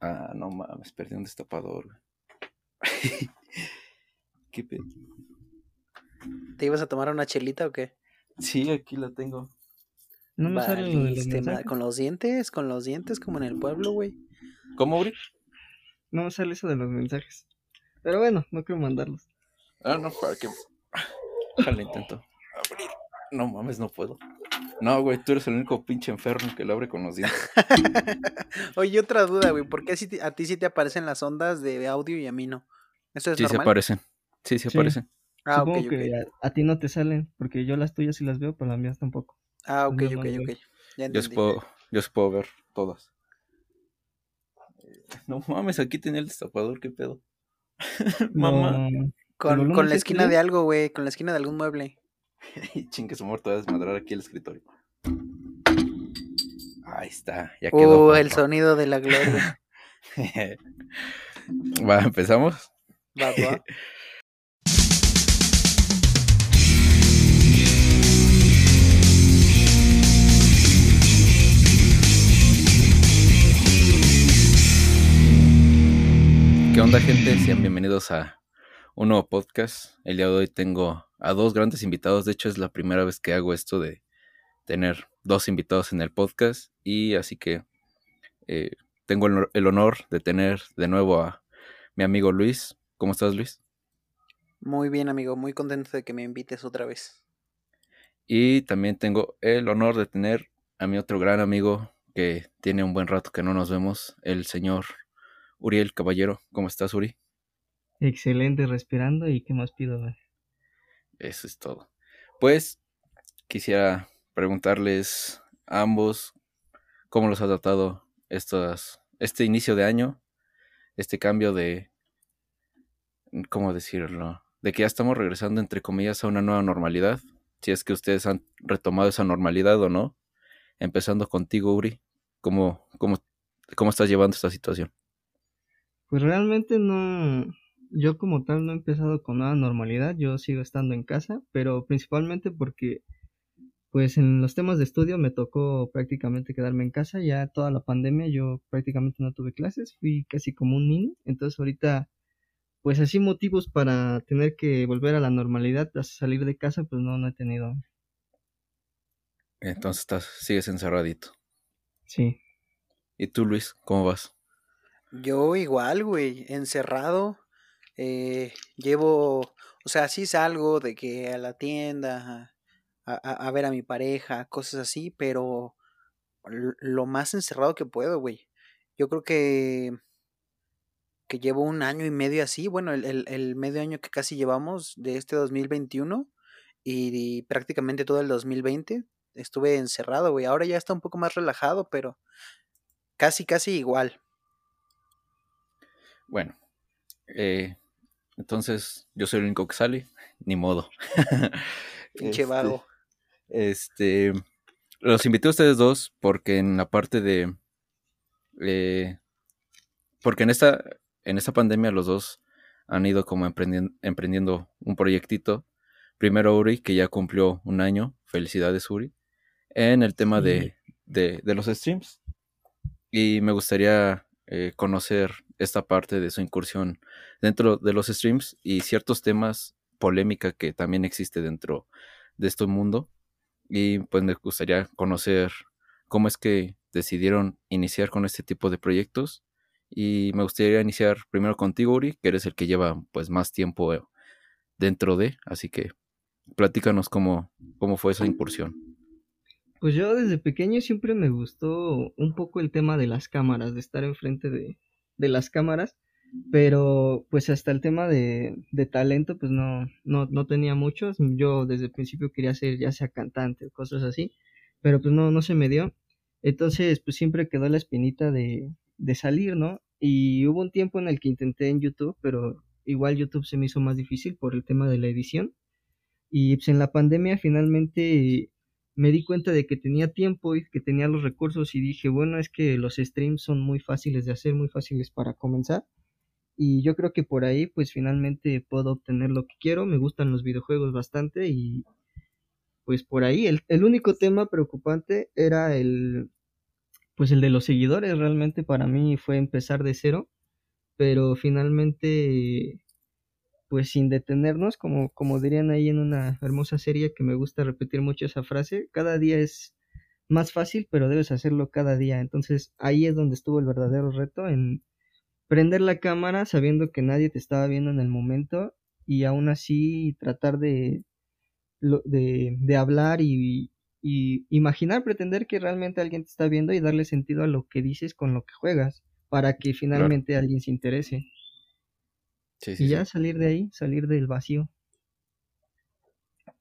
Ah, no mames, perdí un destapador, güey. ¿Qué pedo? ¿Te ibas a tomar una chelita o qué? Sí, aquí la tengo. No me sale lo de los con los dientes, con los dientes como en el pueblo, güey. ¿Cómo, Uri? No me sale eso de los mensajes. Pero bueno, no quiero mandarlos. Ah, no, para que. Déjale, intento abrir. No mames, no puedo. No, güey, tú eres el único pinche enfermo que lo abre con los dientes. Oye, otra duda, güey. ¿Por qué a ti sí te aparecen las ondas de audio y a mí no? ¿Eso es Sí, se normal? aparecen. Sí, se Sí. aparecen. ah, ok, Supongo ok. que a, a ti no te salen, porque yo las tuyas sí las veo, pero las mías tampoco. Ah, ok, no, ok, ok. Ya Yo entendí. puedo, yo sí puedo ver todas. No mames, aquí tenía el destapador, qué pedo. Mamá. No, Con, con la esquina de algo, güey. Con la esquina de algún mueble. Chingue su muerto, a desmadrar aquí el escritorio. Ahí está, ya quedó. Oh, el sonido de la gloria. Va, empezamos. Va, va. ¿Qué onda, gente? Sean bienvenidos a un nuevo podcast. El día de hoy tengo a dos grandes invitados. De hecho, es la primera vez que hago esto de tener dos invitados en el podcast. Y así que eh, tengo el, el honor de tener de nuevo a mi amigo Luis. ¿Cómo estás, Luis? Muy bien, amigo. Muy contento de que me invites otra vez. Y también tengo el honor de tener a mi otro gran amigo que tiene un buen rato que no nos vemos, el señor Uriel Caballero. ¿Cómo estás, Uri? excelente respirando y qué más pido. Eso es todo. Pues quisiera preguntarles a ambos cómo los ha tratado estas, este inicio de año, este cambio de, ¿cómo decirlo? De que ya estamos regresando, entre comillas, a una nueva normalidad. Si es que ustedes han retomado esa normalidad o no. Empezando contigo, Uri, ¿cómo, cómo, cómo estás llevando esta situación? Pues realmente no, yo como tal no he empezado con nada normalidad, yo sigo estando en casa, pero principalmente porque pues en los temas de estudio me tocó prácticamente quedarme en casa, ya toda la pandemia yo prácticamente no tuve clases, fui casi como un niño, entonces ahorita pues así motivos para tener que volver a la normalidad, a salir de casa, pues no, no he tenido, Entonces estás, sigues encerradito. sí. ¿Y tú, Luis, cómo vas? Yo igual, güey. Encerrado. Eh, llevo. O sea, sí salgo de que a la tienda. A, a- ver a mi pareja. Cosas así. Pero. Lo más encerrado que puedo, güey. Yo creo que. Que llevo un año y medio así. Bueno, el, el- el medio año que casi llevamos de este 2021. Y, prácticamente todo el 2020. Estuve encerrado, güey. Ahora ya está un poco más relajado, pero. Casi, casi igual. Bueno, eh, entonces yo soy el único que sale, ni modo. Pinche Este, vago. Este, los invité a ustedes dos porque en la parte de, eh, porque en esta, en esta pandemia los dos han ido como emprendiendo, emprendiendo un proyectito. Primero Uri, que ya cumplió un año, felicidades Uri, en el tema Sí. de, de, de los streams. Y me gustaría eh, conocer esta parte de su incursión dentro de los streams y ciertos temas, polémica que también existe dentro de este mundo. Y pues me gustaría conocer cómo es que decidieron iniciar con este tipo de proyectos. Y me gustaría iniciar primero contigo, Uri, que eres el que lleva pues más tiempo eh, dentro de, así que platícanos cómo, cómo fue esa incursión. Pues yo desde pequeño siempre me gustó un poco el tema de las cámaras, de estar enfrente de, de las cámaras, pero pues hasta el tema de, de talento pues no, no, no tenía muchos. Yo desde el principio quería ser ya sea cantante o cosas así, pero pues no, no se me dio. Entonces pues siempre quedó la espinita de, de salir, ¿no? Y hubo un tiempo en el que intenté en YouTube, pero igual YouTube se me hizo más difícil por el tema de la edición. Y pues en la pandemia finalmente me di cuenta de que tenía tiempo y que tenía los recursos y dije, bueno, es que los streams son muy fáciles de hacer, muy fáciles para comenzar. Y yo creo que por ahí pues finalmente puedo obtener lo que quiero, me gustan los videojuegos bastante y pues por ahí el, el único tema preocupante era el, pues el de los seguidores realmente para mí fue empezar de cero, pero finalmente pues sin detenernos, como, como dirían ahí en una hermosa serie que me gusta repetir mucho esa frase, cada día es más fácil, pero debes hacerlo cada día. Entonces ahí es donde estuvo el verdadero reto en prender la cámara sabiendo que nadie te estaba viendo en el momento y aún así tratar de, de, de hablar y, y imaginar, pretender que realmente alguien te está viendo y darle sentido a lo que dices con lo que juegas para que finalmente alguien se interese. Y ya salir de ahí, salir del vacío.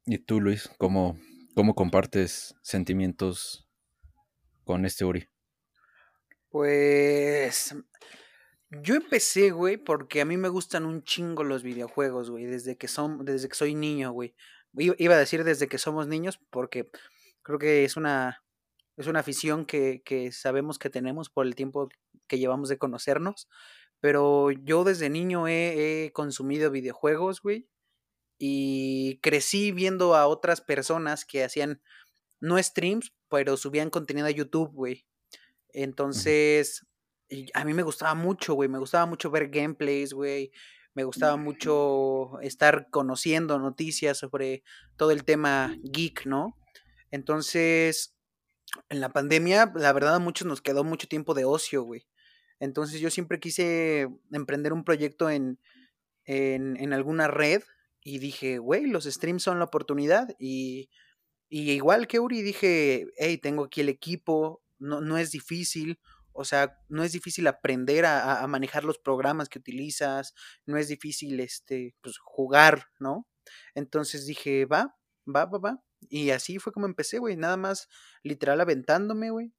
¿Y tú, Luis, cómo, cómo compartes sentimientos con este Uri? Pues yo empecé, güey, porque a mí me gustan un chingo los videojuegos, güey, desde que son, desde que soy niño, güey. Iba a decir desde que somos niños, porque creo que es una, es una afición que, que sabemos que tenemos por el tiempo que llevamos de conocernos. Pero yo desde niño he, he consumido videojuegos, güey. Y crecí viendo a otras personas que hacían, no streams, pero subían contenido a YouTube, güey. Entonces, a mí me gustaba mucho, güey. Me gustaba mucho ver gameplays, güey. Me gustaba mucho estar conociendo noticias sobre todo el tema geek, ¿no? Entonces, en la pandemia, la verdad, a muchos nos quedó mucho tiempo de ocio, güey. Entonces yo siempre quise emprender un proyecto en, en, en alguna red y dije, güey, los streams son la oportunidad. Y, y, igual que Uri, dije, hey, tengo aquí el equipo, no, no es difícil. O sea, no es difícil aprender a, a, manejar los programas que utilizas, no es difícil este, pues, jugar, ¿no? Entonces dije, va, va, va, va. Y así fue como empecé, güey. Nada más literal aventándome, güey.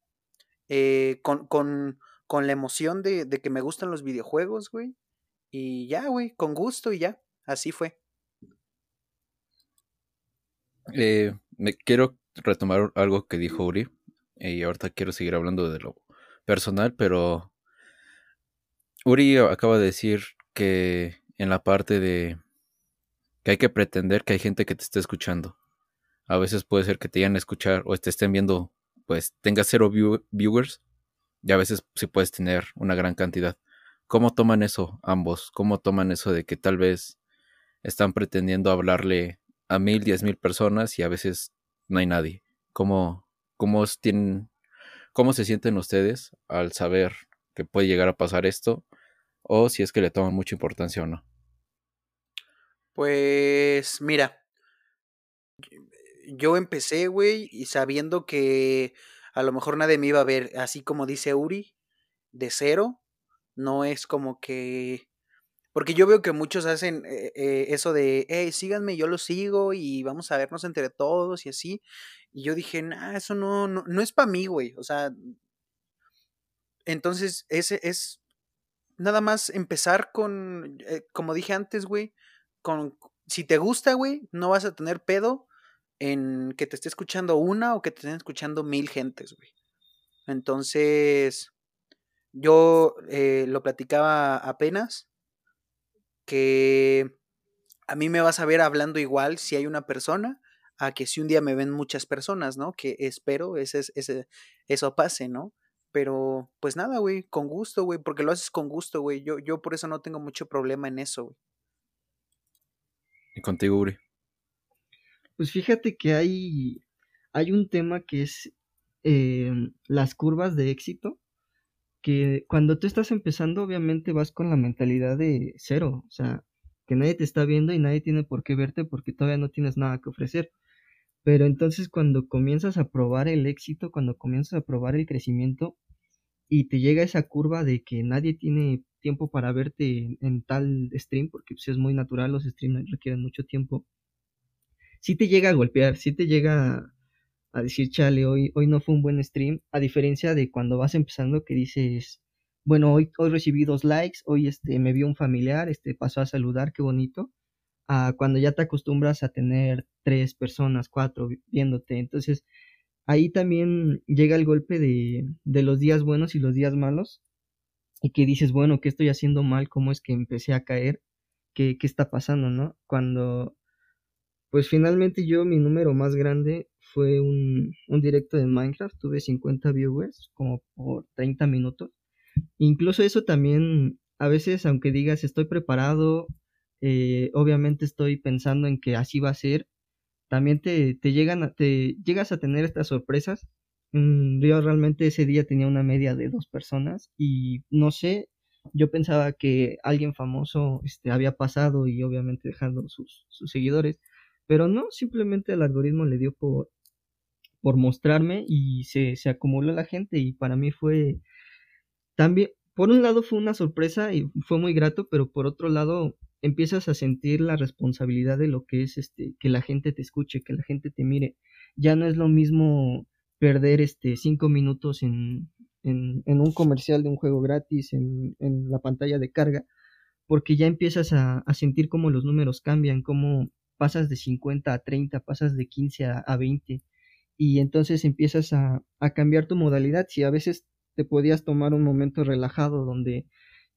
Eh, con, con, con, la emoción de, que me gustan los videojuegos, güey. Y ya, güey, con gusto y ya. Así fue. Eh, me quiero retomar algo que dijo Uri. Y ahorita quiero seguir hablando de lo personal, pero Uri acaba de decir que en la parte de que hay que pretender que hay gente que te esté escuchando. A veces puede ser que te vayan a escuchar o te estén viendo, pues tengas cero viewers y a veces sí puedes tener una gran cantidad. ¿Cómo toman eso ambos? ¿Cómo toman eso de que tal vez están pretendiendo hablarle a mil, diez mil personas y a veces no hay nadie? ¿Cómo, cómo, tienen, ¿Cómo se sienten ustedes al saber que puede llegar a pasar esto? O si es que le toman mucha importancia o no. Pues mira, yo empecé, güey, y sabiendo que a lo mejor nadie me iba a ver, así como dice Uri, de cero. No es como que. Porque yo veo que muchos hacen eh, eh, eso de, hey, síganme, yo lo sigo y vamos a vernos entre todos y así. Y yo dije, nah, eso no, no, no es para mí, güey. O sea. Entonces, ese es. Nada más empezar con. Eh, como dije antes, güey. Con. Si te gusta, güey, no vas a tener pedo en que te esté escuchando una o que te estén escuchando mil gentes, güey. Entonces, yo eh, lo platicaba apenas, que a mí me vas a ver hablando igual si hay una persona a que si un día me ven muchas personas, ¿no? Que espero ese, ese, eso pase, ¿no? Pero, pues nada, güey, con gusto, güey, porque lo haces con gusto, güey. Yo, yo por eso no tengo mucho problema en eso, güey. ¿Y contigo, Uri? Pues fíjate que hay, hay un tema que es eh, las curvas de éxito, que cuando tú estás empezando obviamente vas con la mentalidad de cero, o sea, que nadie te está viendo y nadie tiene por qué verte porque todavía no tienes nada que ofrecer. Pero entonces cuando comienzas a probar el éxito, cuando comienzas a probar el crecimiento y te llega esa curva de que nadie tiene tiempo para verte en, tal stream, porque pues, es muy natural, los streams requieren mucho tiempo, si te llega a golpear, si te llega a decir, chale, hoy, hoy no fue un buen stream, a diferencia de cuando vas empezando que dices, bueno, hoy, hoy recibí dos likes, hoy este, me vio un familiar, este, pasó a saludar, qué bonito, a cuando ya te acostumbras a tener tres personas, cuatro viéndote, entonces ahí también llega el golpe de, de los días buenos y los días malos, y que dices, bueno, ¿qué estoy haciendo mal? ¿Cómo es que empecé a caer? ¿Qué, qué está pasando, no? Cuando pues finalmente yo mi número más grande fue un, un directo de Minecraft, tuve 50 viewers como por 30 minutos. Incluso eso también, a veces, aunque digas estoy preparado, eh, obviamente estoy pensando en que así va a ser, también te, te, llegan, te llegas a tener estas sorpresas. Mm, yo realmente ese día tenía una media de dos personas y no sé, yo pensaba que alguien famoso este, había pasado y obviamente dejando sus, sus seguidores, pero no, simplemente el algoritmo le dio por, por mostrarme y se, se acumuló la gente y para mí fue también, por un lado fue una sorpresa y fue muy grato, pero por otro lado empiezas a sentir la responsabilidad de lo que es este, que la gente te escuche, que la gente te mire. Ya no es lo mismo perder este cinco minutos en, en, un comercial de un juego gratis, en, la pantalla de carga, porque ya empiezas a, a sentir cómo los números cambian, cómo pasas de 50 a 30, pasas de 15 a, a 20, y entonces empiezas a, cambiar tu modalidad. Si a veces te podías tomar un momento relajado donde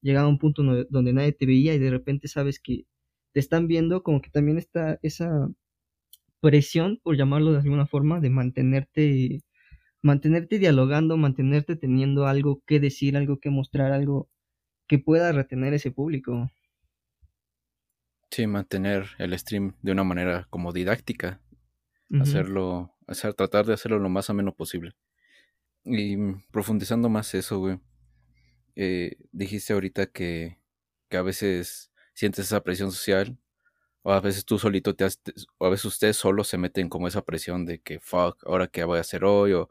llegaba un punto donde nadie te veía y de repente sabes que te están viendo, como que también está esa presión, por llamarlo de alguna forma, de mantenerte, mantenerte dialogando, mantenerte teniendo algo que decir, algo que mostrar, algo que pueda retener ese público. Sí, mantener el stream de una manera como didáctica, hacerlo, hacer, tratar de hacerlo lo más ameno posible. Y profundizando más eso, güey, eh, dijiste ahorita que, que, a veces sientes esa presión social, o a veces tú solito te haces, o a veces ustedes solos se meten como esa presión de que, fuck, ahora qué voy a hacer hoy, o,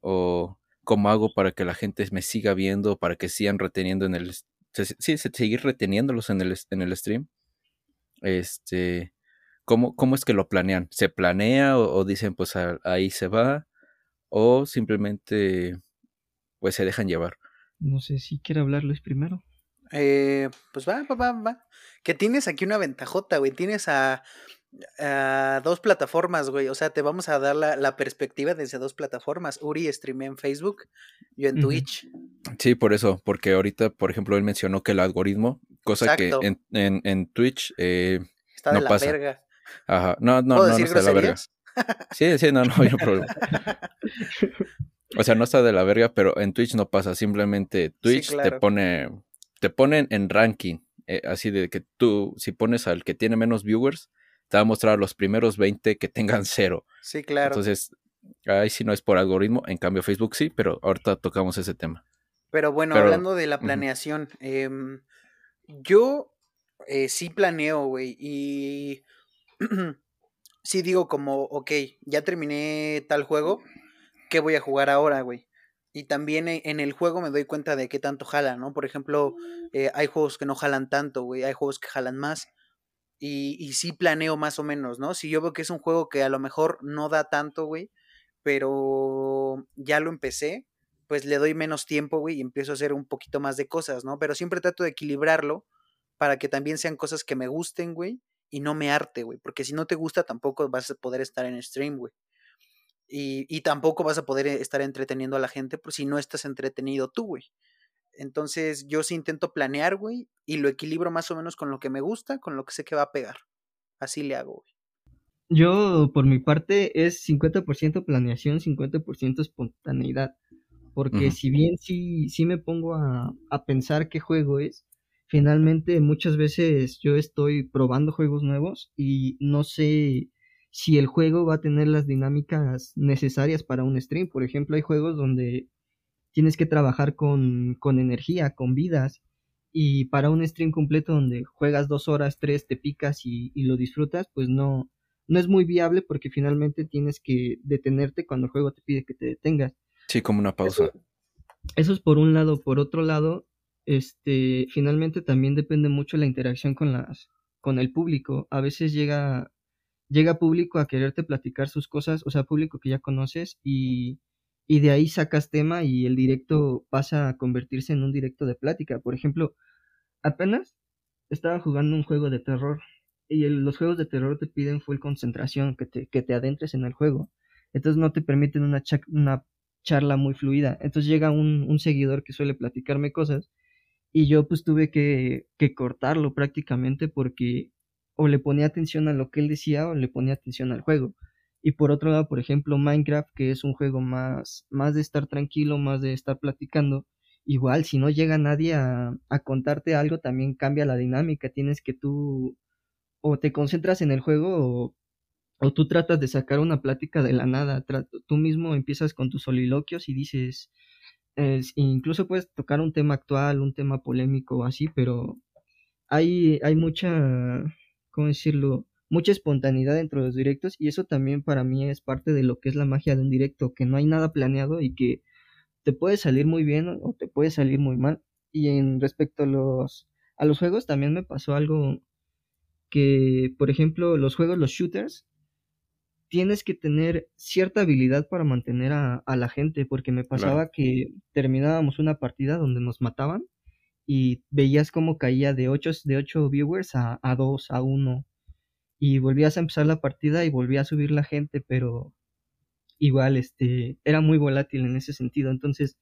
o cómo hago para que la gente me siga viendo, para que sigan reteniendo en el, sí, seguir reteniéndolos en el, en el stream. Este, ¿cómo, ¿cómo es que lo planean? ¿Se planea o, dicen, pues ahí se va? o simplemente pues se dejan llevar. No sé si quiere hablarles primero. Eh, pues va, va, va, va. Que tienes aquí una ventajota, güey. Tienes a, dos plataformas, güey. O sea, te vamos a dar la, perspectiva desde dos plataformas. Uri streamé en Facebook, yo en Twitch. Sí, por eso, porque ahorita, por ejemplo, él mencionó que el algoritmo, cosa que en, en, Twitch eh, está de la verga. Ajá, no, no, no, no está de la verga. Sí, sí, no, no hay problema. O sea, no está de la verga, pero en Twitch no pasa. Simplemente Twitch te pone, te ponen en ranking. Eh, así de que tú, si pones al que tiene menos viewers, te va a mostrar los primeros 20 que tengan cero. Sí, claro. Entonces, ahí sí no es por algoritmo. En cambio, Facebook sí, pero ahorita tocamos ese tema. Pero bueno, hablando de la planeación, em, yo eh, sí planeo, güey, y sí digo como, ok, ya terminé tal juego, ¿qué voy a jugar ahora, güey? Y también e, en el juego me doy cuenta de qué tanto jala, ¿no? Por ejemplo, eh, hay juegos que no jalan tanto, güey, hay juegos que jalan más. Y, y sí planeo más o menos, ¿no? Si yo veo que es un juego que a lo mejor no da tanto, güey, pero ya lo empecé, pues le doy menos tiempo, güey, y empiezo a hacer un poquito más de cosas, ¿no? Pero siempre trato de equilibrarlo para que también sean cosas que me gusten, güey, y no me arte, güey, porque si no te gusta tampoco vas a poder estar en stream, güey. Y, y, tampoco vas a poder eh, estar entreteniendo a la gente por si no estás entretenido tú, güey. Entonces yo sí intento planear, güey, y lo equilibro más o menos con lo que me gusta, con lo que sé que va a pegar. Así le hago, güey. Yo, por mi parte, es 50% planeación, 50% espontaneidad. Porque si bien sí, sí me pongo a, a pensar qué juego es, finalmente muchas veces yo estoy probando juegos nuevos y no sé si el juego va a tener las dinámicas necesarias para un stream. Por ejemplo, hay juegos donde tienes que trabajar con, con energía, con vidas. Y para un stream completo donde juegas dos horas, tres, te picas y, lo disfrutas, pues no, no es muy viable porque finalmente tienes que detenerte cuando el juego te pide que te detengas. Sí, como una pausa. eso es por un lado. Por otro lado, este, finalmente también depende mucho la interacción con las, con el público. A veces llega, llega público a quererte platicar sus cosas, o sea, público que ya conoces y, y de ahí sacas tema y el directo pasa a convertirse en un directo de plática. Por ejemplo, apenas estaba jugando un juego de terror y los juegos de terror te piden full concentración, que te, que te adentres en el juego. Entonces no te permiten una, charla muy fluida. Entonces llega un, un seguidor que suele platicarme cosas y yo pues tuve que, que cortarlo prácticamente porque o le ponía atención a lo que él decía o le ponía atención al juego. Y por otro lado, por ejemplo, Minecraft, que es un juego más, más de estar tranquilo, más de estar platicando. Igual, si no llega nadie a, contarte algo, también cambia la dinámica. Tienes que tú o te concentras en el juego o, tú tratas de sacar una plática de la nada. tú mismo empiezas con tus soliloquios y dices, incluso puedes tocar un tema actual, un tema polémico así, pero hay, hay mucha, ¿cómo decirlo? Mucha espontaneidad dentro de los directos y eso también para mí es parte de lo que es la magia de un directo, que no hay nada planeado y que te puede salir muy bien o te puede salir muy mal. Y en respecto a los, a los juegos también me pasó algo que, por ejemplo, los juegos, los shooters, tienes que tener cierta habilidad para mantener a, la gente, porque me pasaba que terminábamos una partida donde nos mataban y veías cómo caía de 8 de ocho viewers a, a 2, a 1, y volvías a empezar la partida y volvía a subir la gente, pero igual este era muy volátil en ese sentido. Entonces,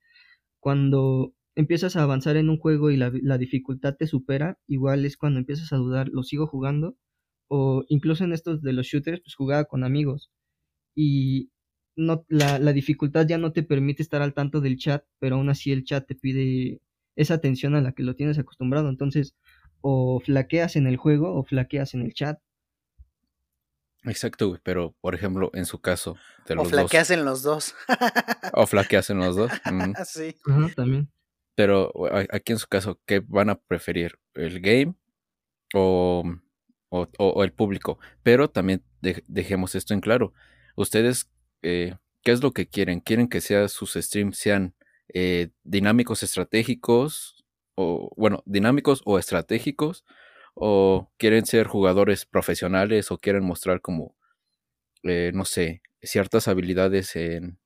cuando empiezas a avanzar en un juego y la, la dificultad te supera, igual es cuando empiezas a dudar, ¿lo sigo jugando? o incluso en estos de los shooters, pues jugaba con amigos y no, la, la, dificultad ya no te permite estar al tanto del chat, pero aún así el chat te pide esa atención a la que lo tienes acostumbrado, entonces o flaqueas en el juego o flaqueas en el chat. Exacto, pero por ejemplo, en su caso, de los o flaqueas en los dos. o flaqueas en los dos. Sí. también. Pero aquí en su caso, ¿qué van a preferir? ¿El game o o, el público. Pero también dejemos esto en claro. Ustedes, eh, ¿qué es lo que quieren? ¿Quieren que sea, sus streams sean eh, dinámicos estratégicos? O, bueno, dinámicos o estratégicos. ¿O quieren ser jugadores profesionales? ¿O quieren mostrar como, eh, no sé, ciertas habilidades en,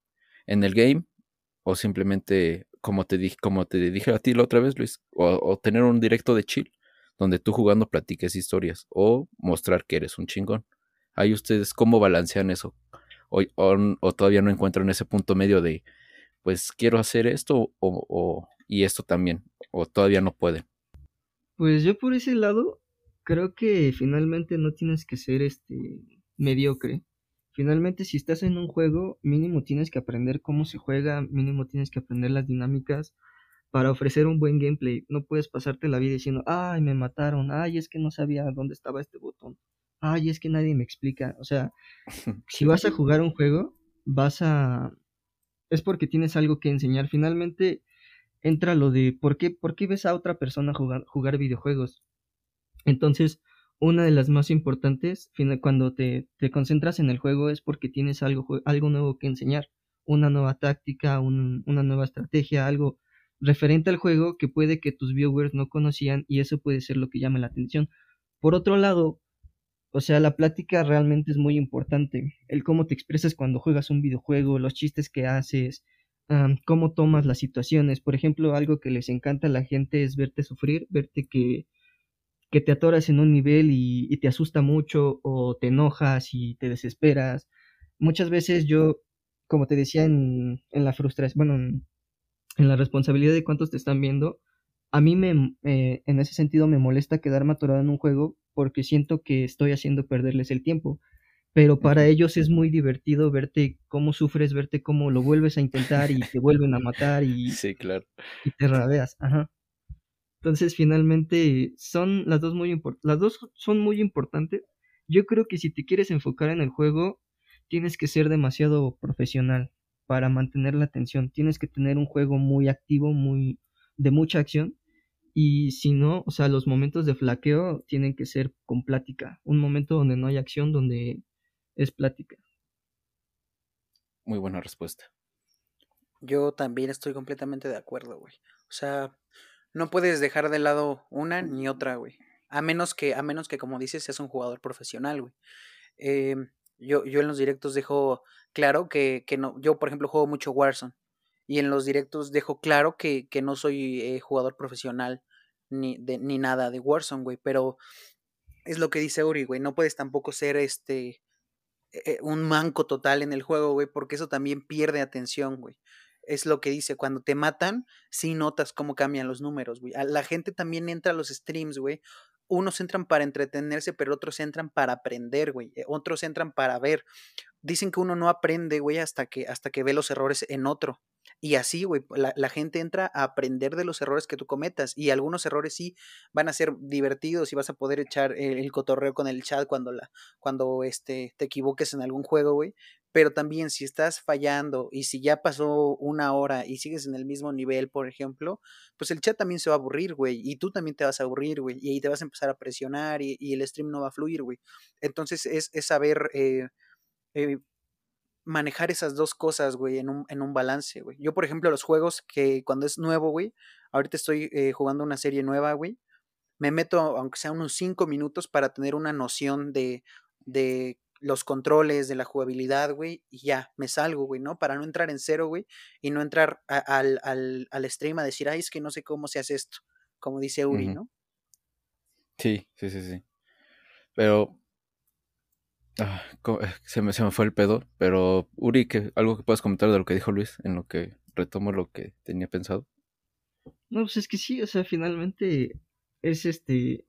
en el game? ¿O simplemente, como te, dije, como te dije a ti la otra vez, Luis, o tener un directo de chill? donde tú jugando platiques historias o mostrar que eres un chingón. Ahí ustedes cómo balancean eso o, o, todavía no encuentran ese punto medio de pues quiero hacer esto o, y esto también o todavía no pueden. Pues yo por ese lado creo que finalmente no tienes que ser este mediocre. Finalmente si estás en un juego mínimo tienes que aprender cómo se juega, mínimo tienes que aprender las dinámicas para ofrecer un buen gameplay. No puedes pasarte la vida diciendo, ay, me mataron, ay, es que no sabía dónde estaba este botón, ay, es que nadie me explica. O sea, si vas a jugar un juego, vas a... es porque tienes algo que enseñar. Finalmente entra lo de por qué, por qué ves a otra persona jugar, jugar videojuegos. Entonces, una de las más importantes cuando te, te concentras en el juego es porque tienes algo, algo nuevo que enseñar, una nueva táctica, una nueva estrategia, algo, referente al juego que puede que tus viewers no conocían y eso puede ser lo que llame la atención. Por otro lado, o sea, la plática realmente es muy importante. El cómo te expresas cuando juegas un videojuego, los chistes que haces, cómo tomas las situaciones. Por ejemplo, algo que les encanta a la gente es verte sufrir, verte que, que te atoras en un nivel y, te asusta mucho o te enojas y te desesperas. Muchas veces yo, como te decía en, en la frustración, bueno, en la responsabilidad de cuántos te están viendo, a mí me, eh, en ese sentido me molesta quedarme atorado en un juego porque siento que estoy haciendo perderles el tiempo. Pero para ellos es muy divertido verte cómo sufres, verte cómo lo vuelves a intentar y te vuelven a matar y, sí, claro. y te rabeas. Ajá. Entonces, finalmente, son las dos muy las dos son muy importantes. Yo creo que si te quieres enfocar en el juego, tienes que ser demasiado profesional para mantener la atención. Tienes que tener un juego muy activo, muy de mucha acción. Y si no, o sea, los momentos de flaqueo tienen que ser con plática. Un momento donde no hay acción, donde es plática. Muy buena respuesta. Yo también estoy completamente de acuerdo, güey. O sea, no puedes dejar de lado una ni otra, güey. A menos que, a menos que, como dices, seas un jugador profesional, güey. Eh, yo, yo en los directos dejo claro que, que, no, yo por ejemplo juego mucho Warzone y en los directos dejo claro que, que no soy eh, jugador profesional ni, de, ni nada de Warzone, güey, pero es lo que dice Uri, güey, no puedes tampoco ser este eh, un manco total en el juego, güey, porque eso también pierde atención, güey. Es lo que dice, cuando te matan, sí notas cómo cambian los números, güey. La gente también entra a los streams, güey, unos entran para entretenerse, pero otros entran para aprender, güey. Eh, otros entran para ver. dicen que uno no aprende, güey, hasta que, hasta que ve los errores en otro. Y así, güey, la, la, gente entra a aprender de los errores que tú cometas. Y algunos errores sí van a ser divertidos y vas a poder echar el, el cotorreo con el chat cuando, la, cuando este, te equivoques en algún juego, güey. Pero también si estás fallando y si ya pasó una hora y sigues en el mismo nivel, por ejemplo, pues el chat también se va a aburrir, güey. Y tú también te vas a aburrir, güey. Y ahí te vas a empezar a presionar y, y el stream no va a fluir, güey. Entonces es, es saber... Eh, eh, manejar esas dos cosas, güey, en un, en un balance, güey. Yo, por ejemplo, los juegos que cuando es nuevo, güey, ahorita estoy eh, jugando una serie nueva, güey, me meto, aunque sea unos cinco minutos, para tener una noción de, de los controles, de la jugabilidad, güey, y ya, me salgo, güey, ¿no? Para no entrar en cero, güey, y no entrar a, al, al, al, stream a decir, ay, es que no sé cómo se hace esto, como dice Uri, uh -huh. ¿no? Sí, sí, sí, sí. Pero Ah, se, me, se me fue el pedo, pero Uri, ¿algo que puedas comentar de lo que dijo Luis en lo que retomo lo que tenía pensado? No, pues es que sí, o sea, finalmente es este,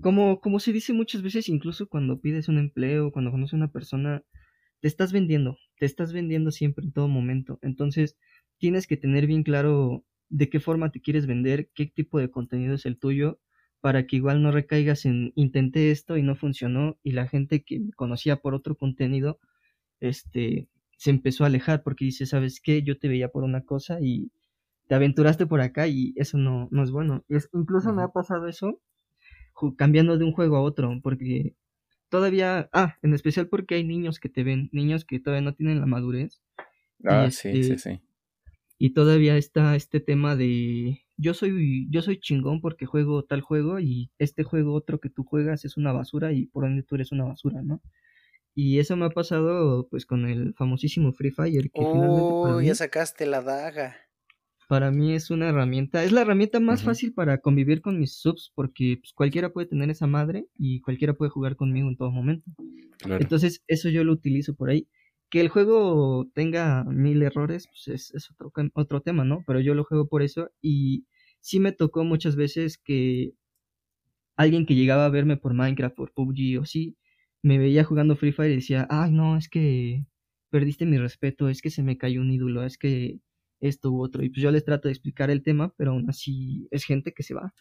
como, como se dice muchas veces, incluso cuando pides un empleo, cuando conoces a una persona, te estás vendiendo, te estás vendiendo siempre en todo momento. Entonces, tienes que tener bien claro de qué forma te quieres vender, qué tipo de contenido es el tuyo para que igual no recaigas en intenté esto y no funcionó y la gente que me conocía por otro contenido este se empezó a alejar porque dice, ¿sabes qué? Yo te veía por una cosa y te aventuraste por acá y eso no, no es bueno. Es, incluso me ha pasado eso cambiando de un juego a otro porque todavía, ah, en especial porque hay niños que te ven, niños que todavía no tienen la madurez. Ah, y sí, este, sí, sí. Y todavía está este tema de yo soy yo soy chingón porque juego tal juego y este juego otro que tú juegas es una basura y por ende tú eres una basura, ¿no? Y eso me ha pasado pues con el famosísimo Free Fire que oh, mí, ya sacaste la daga. Para mí es una herramienta, es la herramienta más uh -huh. fácil para convivir con mis subs porque pues, cualquiera puede tener esa madre y cualquiera puede jugar conmigo en todo momento. Claro. Entonces, eso yo lo utilizo por ahí. Que el juego tenga mil errores, pues es, otro, otro tema, ¿no? Pero yo lo juego por eso y sí me tocó muchas veces que alguien que llegaba a verme por Minecraft, por PUBG o sí, me veía jugando Free Fire y decía, ay, no, es que perdiste mi respeto, es que se me cayó un ídolo, es que esto u otro. Y pues yo les trato de explicar el tema, pero aún así es gente que se va.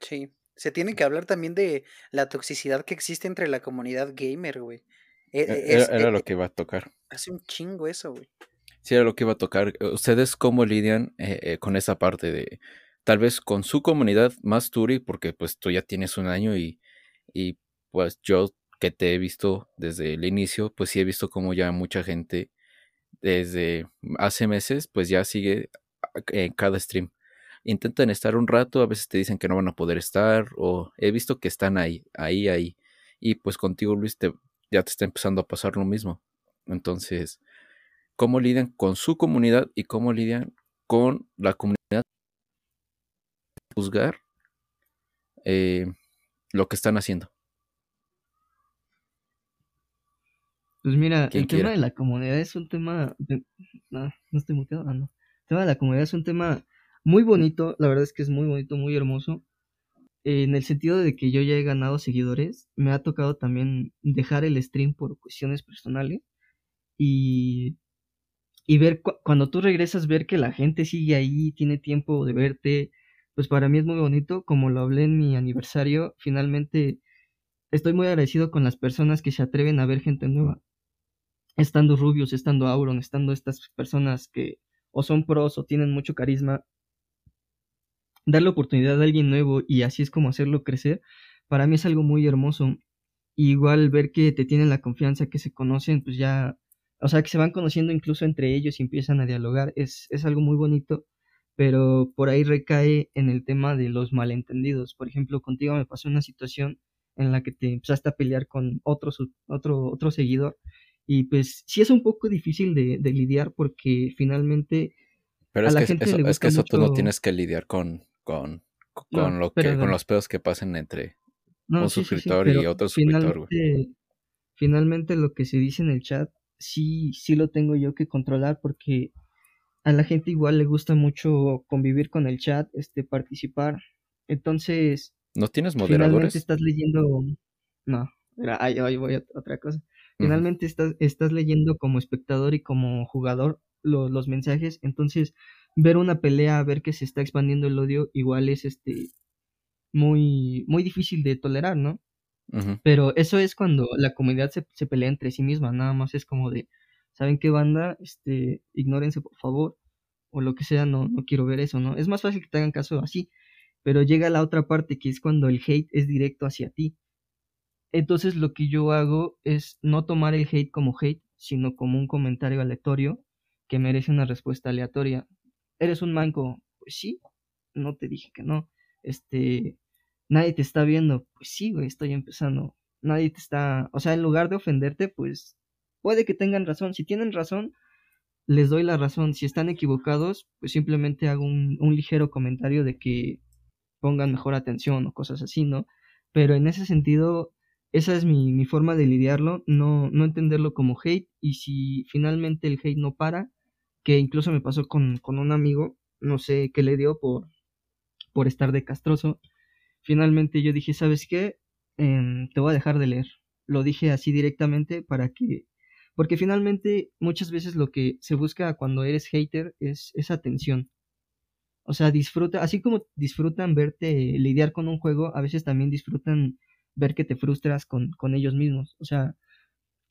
Sí, se tiene que hablar también de la toxicidad que existe entre la comunidad gamer, güey. E, Es, era, eh, lo que iba a tocar. Hace un chingo eso, güey. Sí, era lo que iba a tocar. ¿Ustedes cómo lidian eh, eh, con esa parte de, tal vez con su comunidad más Turi, porque pues tú ya tienes un año y, y pues yo que te he visto desde el inicio, pues sí he visto como ya mucha gente desde hace meses, pues ya sigue en cada stream. Intentan estar un rato, a veces te dicen que no van a poder estar, o he visto que están ahí, ahí, ahí. Y pues contigo, Luis, te, ya te está empezando a pasar lo mismo. Entonces, ¿cómo lidian con su comunidad y cómo lidian con la comunidad? Juzgar eh, lo que están haciendo. Pues mira, el quiera? tema de la comunidad es un tema. De... No, no estoy muteado, ah, no. El tema de la comunidad es un tema muy bonito, la verdad es que es muy bonito, muy hermoso. En el sentido de que yo ya he ganado seguidores, me ha tocado también dejar el stream por cuestiones personales y, y ver cu cuando tú regresas, ver que la gente sigue ahí, tiene tiempo de verte, pues para mí es muy bonito, como lo hablé en mi aniversario, finalmente estoy muy agradecido con las personas que se atreven a ver gente nueva, estando Rubius, estando Auron, estando estas personas que o son pros o tienen mucho carisma, darle oportunidad a alguien nuevo y así es como hacerlo crecer, para mí es algo muy hermoso. Y igual ver que te tienen la confianza, que se conocen, pues ya, o sea, que se van conociendo incluso entre ellos y empiezan a dialogar, es, es algo muy bonito, pero por ahí recae en el tema de los malentendidos. Por ejemplo, contigo me pasó una situación en la que te empezaste a pelear con otro, otro, otro seguidor y pues sí es un poco difícil de, de lidiar porque finalmente pero es, que eso, es que eso mucho... tú no tienes que lidiar con, con, con, no, lo que, con los pedos que pasen entre no, un sí, suscriptor sí, sí, y otro suscriptor. Finalmente, finalmente lo que se dice en el chat sí, sí lo tengo yo que controlar porque a la gente igual le gusta mucho convivir con el chat, este, participar. Entonces, ¿no tienes moderadores? estás leyendo, no, ahí, ahí voy a otra cosa. Finalmente estás, estás leyendo como espectador y como jugador los mensajes, entonces ver una pelea, ver que se está expandiendo el odio, igual es este muy, muy difícil de tolerar, ¿no? Pero eso es cuando la comunidad se, se, pelea entre sí misma, nada más es como de, ¿saben qué banda? Este, ignórense por favor, o lo que sea, no, no quiero ver eso, ¿no? Es más fácil que te hagan caso así, pero llega la otra parte que es cuando el hate es directo hacia ti. Entonces lo que yo hago es no tomar el hate como hate, sino como un comentario aleatorio que merece una respuesta aleatoria. ¿Eres un manco? Pues sí, no te dije que no. Este, nadie te está viendo. Pues sí, estoy empezando. Nadie te está, o sea, en lugar de ofenderte, pues puede que tengan razón. Si tienen razón, les doy la razón. Si están equivocados, pues simplemente hago un, un ligero comentario de que pongan mejor atención o cosas así, ¿no? Pero en ese sentido, esa es mi, mi forma de lidiarlo, no, no entenderlo como hate y si finalmente el hate no para, que incluso me pasó con, con un amigo, no sé qué le dio por, por estar de castroso, finalmente yo dije, ¿sabes qué? Em, te voy a dejar de leer. Lo dije así directamente para que porque finalmente muchas veces lo que se busca cuando eres hater es esa atención. O sea, disfruta, así como disfrutan verte lidiar con un juego, a veces también disfrutan ver que te frustras con, con ellos mismos. O sea,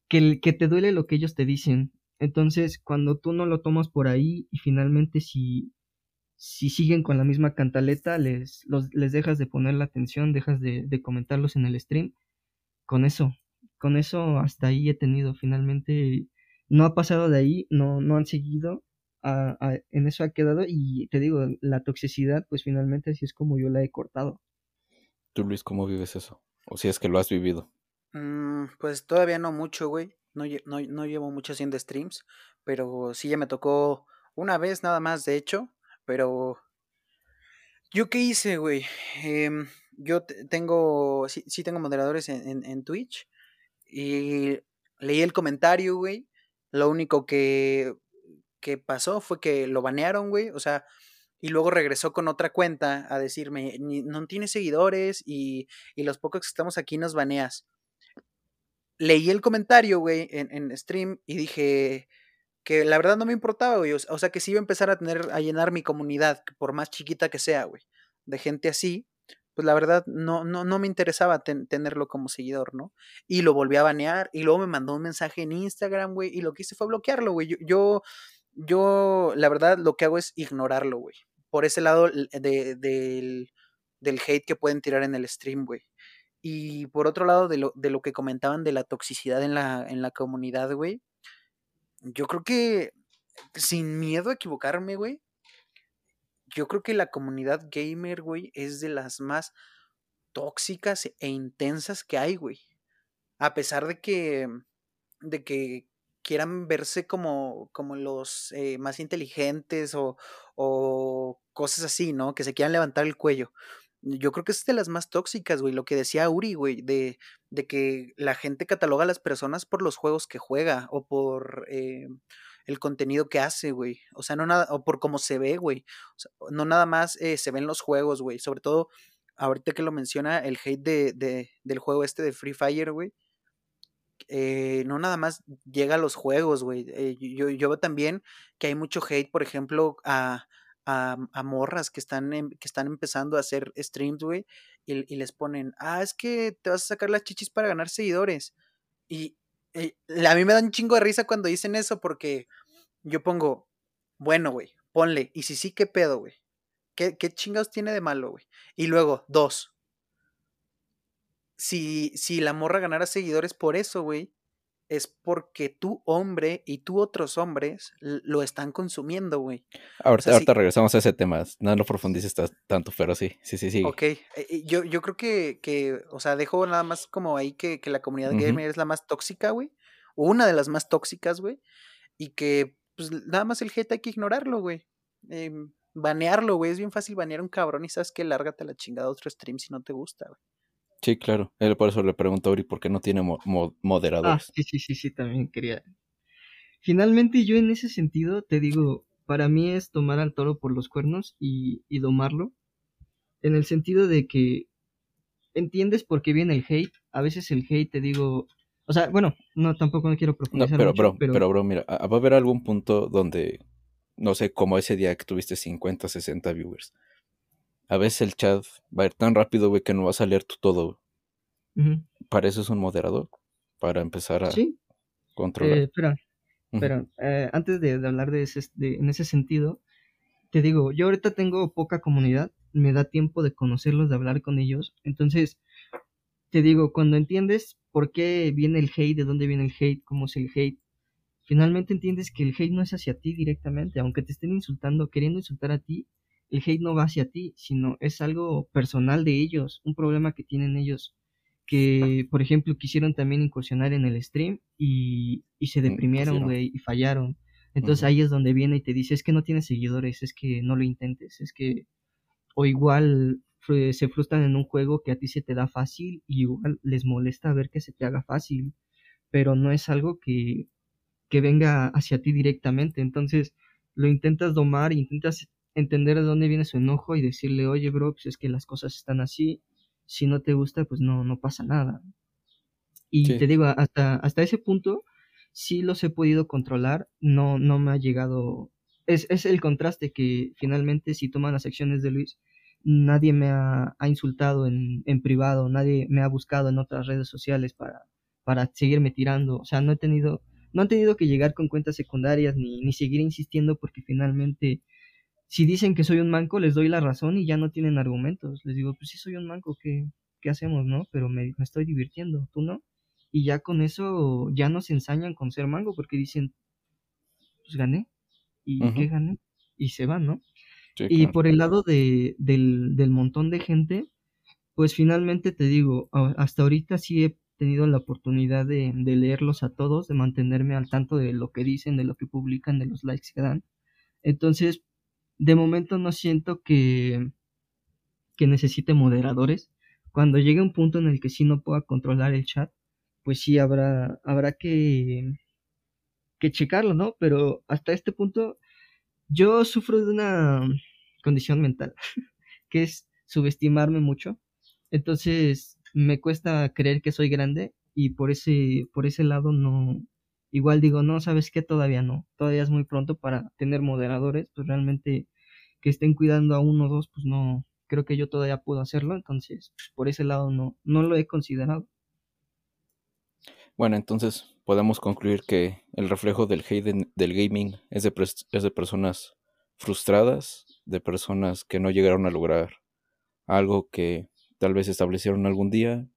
que, que te duele lo que ellos te dicen. Entonces, cuando tú no lo tomas por ahí y finalmente si, si siguen con la misma cantaleta, les, los, les dejas de poner la atención, dejas de, de comentarlos en el stream, con eso, con eso hasta ahí he tenido. Finalmente no ha pasado de ahí, no, no han seguido en eso ha quedado y te digo, la toxicidad, pues finalmente así es como yo la he cortado. Tú, Luis, ¿cómo vives eso? O si es que lo has vivido. Mm, pues todavía no mucho, güey. No, no, no, llevo mucho haciendo streams, pero sí ya me tocó una vez nada más, de hecho, pero... ¿Yo qué hice, güey? Em, yo tengo, sí, sí, tengo moderadores en, en, Twitch y leí el comentario, güey. Lo único que que pasó fue que lo banearon, güey, o sea, y luego regresó con otra cuenta a decirme, no tienes seguidores y, y, los pocos que estamos aquí nos baneas. Leí el comentario, güey, en, en, stream y dije que la verdad no me importaba, güey, o, sea, que sí iba a empezar a tener, a llenar mi comunidad, por más chiquita que sea, güey, de gente así, pues la verdad no, no, no me interesaba tenerlo como seguidor, ¿no? Y lo volví a banear y luego me mandó un mensaje en Instagram, güey, y lo que hice fue bloquearlo, güey. Yo, yo, yo, la verdad, lo que hago es ignorarlo, güey. Por ese lado de, del, del hate que pueden tirar en el stream, güey. Y por otro lado, de lo, de lo que comentaban de la toxicidad en la, en la comunidad, güey. Yo creo que, sin miedo a equivocarme, güey. Yo creo que la comunidad gamer, güey, es de las más tóxicas e intensas que hay, güey. A pesar de que, de que quieran verse como, como los eh, más inteligentes o, o, cosas así, ¿no? Que se quieran levantar el cuello. Yo creo que es de las más tóxicas, güey, lo que decía Uri, güey, de, de que la gente cataloga a las personas por los juegos que juega o por eh, el contenido que hace, güey. O sea, no nada, o por cómo se ve, güey. O no nada más eh, se ven los juegos, güey. Sobre todo, ahorita que lo menciona, el hate de, de, del juego este de Free Fire, güey eh, no nada más llega a los juegos, güey. Eh, yo, yo, veo también que hay mucho hate, por ejemplo, a, a, a morras que están, que están empezando a hacer streams, güey, y, les ponen, ah, es que te vas a sacar las chichis para ganar seguidores. Y, eh, a mí me da un chingo de risa cuando dicen eso porque yo pongo, bueno, güey, ponle, y si sí, ¿qué pedo, güey? ¿Qué, ¿Qué chingados tiene de malo, güey? Y luego, dos, si, si la morra ganara seguidores por eso, güey, es porque tú, hombre, y tú, otros hombres, lo están consumiendo, güey. Ahorita, ahorita regresamos a ese tema. No lo profundices tanto, pero sí, sí, sí, sí. Ok, eh, yo, yo creo que, que, o sea, dejo nada más como ahí que, que la comunidad gamer es la más tóxica, güey. Una de las más tóxicas, güey. Y que, pues, nada más el hate hay que ignorarlo, güey. Eh, banearlo, güey. Es bien fácil banear a un cabrón y sabes que lárgate la chingada a otro stream si no te gusta, güey. Sí, claro. Él por eso le preguntó a Uri por qué no tiene mo mo moderadores. Ah, sí, sí, sí, sí, también quería. Finalmente, yo en ese sentido te digo, para mí es tomar al toro por los cuernos y, y domarlo. En el sentido de que entiendes por qué viene el hate. A veces el hate, te digo, O sea, bueno, no, tampoco no quiero No, profundizar pero, mucho, bro, pero... pero, bro, mira, va a haber algún punto donde, no sé, como ese día que tuviste 50, 60 viewers. A veces el chat va a ir tan rápido, güey, que no vas a leer tú todo. Ujú. Para eso es un moderador, para empezar a Sí, controlar. eh, espera, Ujú. Pero eh, antes de, de hablar de ese, de- en ese sentido, te digo, yo ahorita tengo poca comunidad, me da tiempo de conocerlos, de hablar con ellos. Entonces, te digo, cuando entiendes por qué viene el hate, de dónde viene el hate, cómo es el hate, finalmente entiendes que el hate no es hacia ti directamente, aunque te estén insultando, queriendo insultar a ti, el hate no va hacia ti, sino es algo personal de ellos, un problema que tienen ellos que, por ejemplo, quisieron también incursionar en el stream y, y se deprimieron, güey, y fallaron. Entonces ahí es donde viene y te dice, es que no tienes seguidores, es que no lo intentes, es que... O igual se frustran en un juego que a ti se te da fácil y igual les molesta ver que se te haga fácil, pero no es algo que, que venga hacia ti directamente. Entonces lo intentas domar, intentas entender de dónde viene su enojo y decirle, oye, bro, pues es que las cosas están así, si no te gusta, pues no, no pasa nada. Y Sí. te digo, hasta, hasta ese punto sí los he podido controlar, no, no me ha llegado... Es, es el contraste que finalmente si toman las acciones de Luis, nadie me ha, ha insultado en, en privado, nadie me ha buscado en otras redes sociales para, para seguirme tirando, o sea, no he tenido, no han tenido que llegar con cuentas secundarias ni, ni seguir insistiendo porque finalmente si dicen que soy un manco, les doy la razón y ya no tienen argumentos. Les digo, pues sí soy un manco, ¿qué, qué hacemos, no? Pero me, me estoy divirtiendo, ¿tú no? Y ya con eso ya no se ensañan con ser mango porque dicen, pues gané. ¿Y qué gané? Y se van, ¿no? Sí, Y claro. por el lado de, del, del montón de gente, pues finalmente te digo, hasta ahorita sí he tenido la oportunidad de, de leerlos a todos, de mantenerme al tanto de lo que dicen, de lo que publican, de los likes que dan. Entonces, de momento no siento que, que necesite moderadores. Cuando llegue un punto en el que sí no pueda controlar el chat, pues sí habrá, habrá que, que checarlo, ¿no? Pero hasta este punto yo sufro de una condición mental, que es subestimarme mucho. Entonces me cuesta creer que soy grande y por ese, por ese lado no, igual digo, no, sabes qué, todavía no, todavía es muy pronto para tener moderadores, pues realmente que estén cuidando a uno o dos, pues no, creo que yo todavía puedo hacerlo, entonces pues, por ese lado no, no lo he considerado. Bueno, entonces podemos concluir que el reflejo del hate del gaming es de, es de personas frustradas, de personas que no llegaron a lograr algo que tal vez establecieron algún día,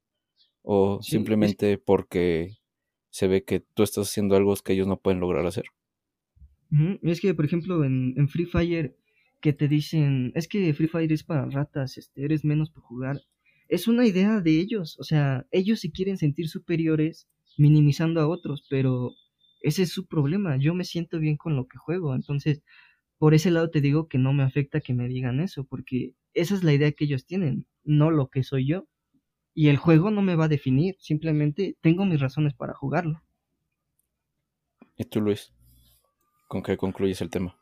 o Sí, es- simplemente porque se ve que tú estás haciendo algo que ellos no pueden lograr hacer. Es que, por ejemplo, en, en Free Fire, que te dicen, es que Free Fire es para ratas, este, eres menos por jugar. Es una idea de ellos, o sea, ellos se quieren sentir superiores minimizando a otros, pero ese es su problema. Yo me siento bien con lo que juego, entonces, por ese lado te digo que no me afecta que me digan eso, porque esa es la idea que ellos tienen, no lo que soy yo. Y el juego no me va a definir, simplemente tengo mis razones para jugarlo. ¿Y tú, Luis? ¿Con qué concluyes el tema?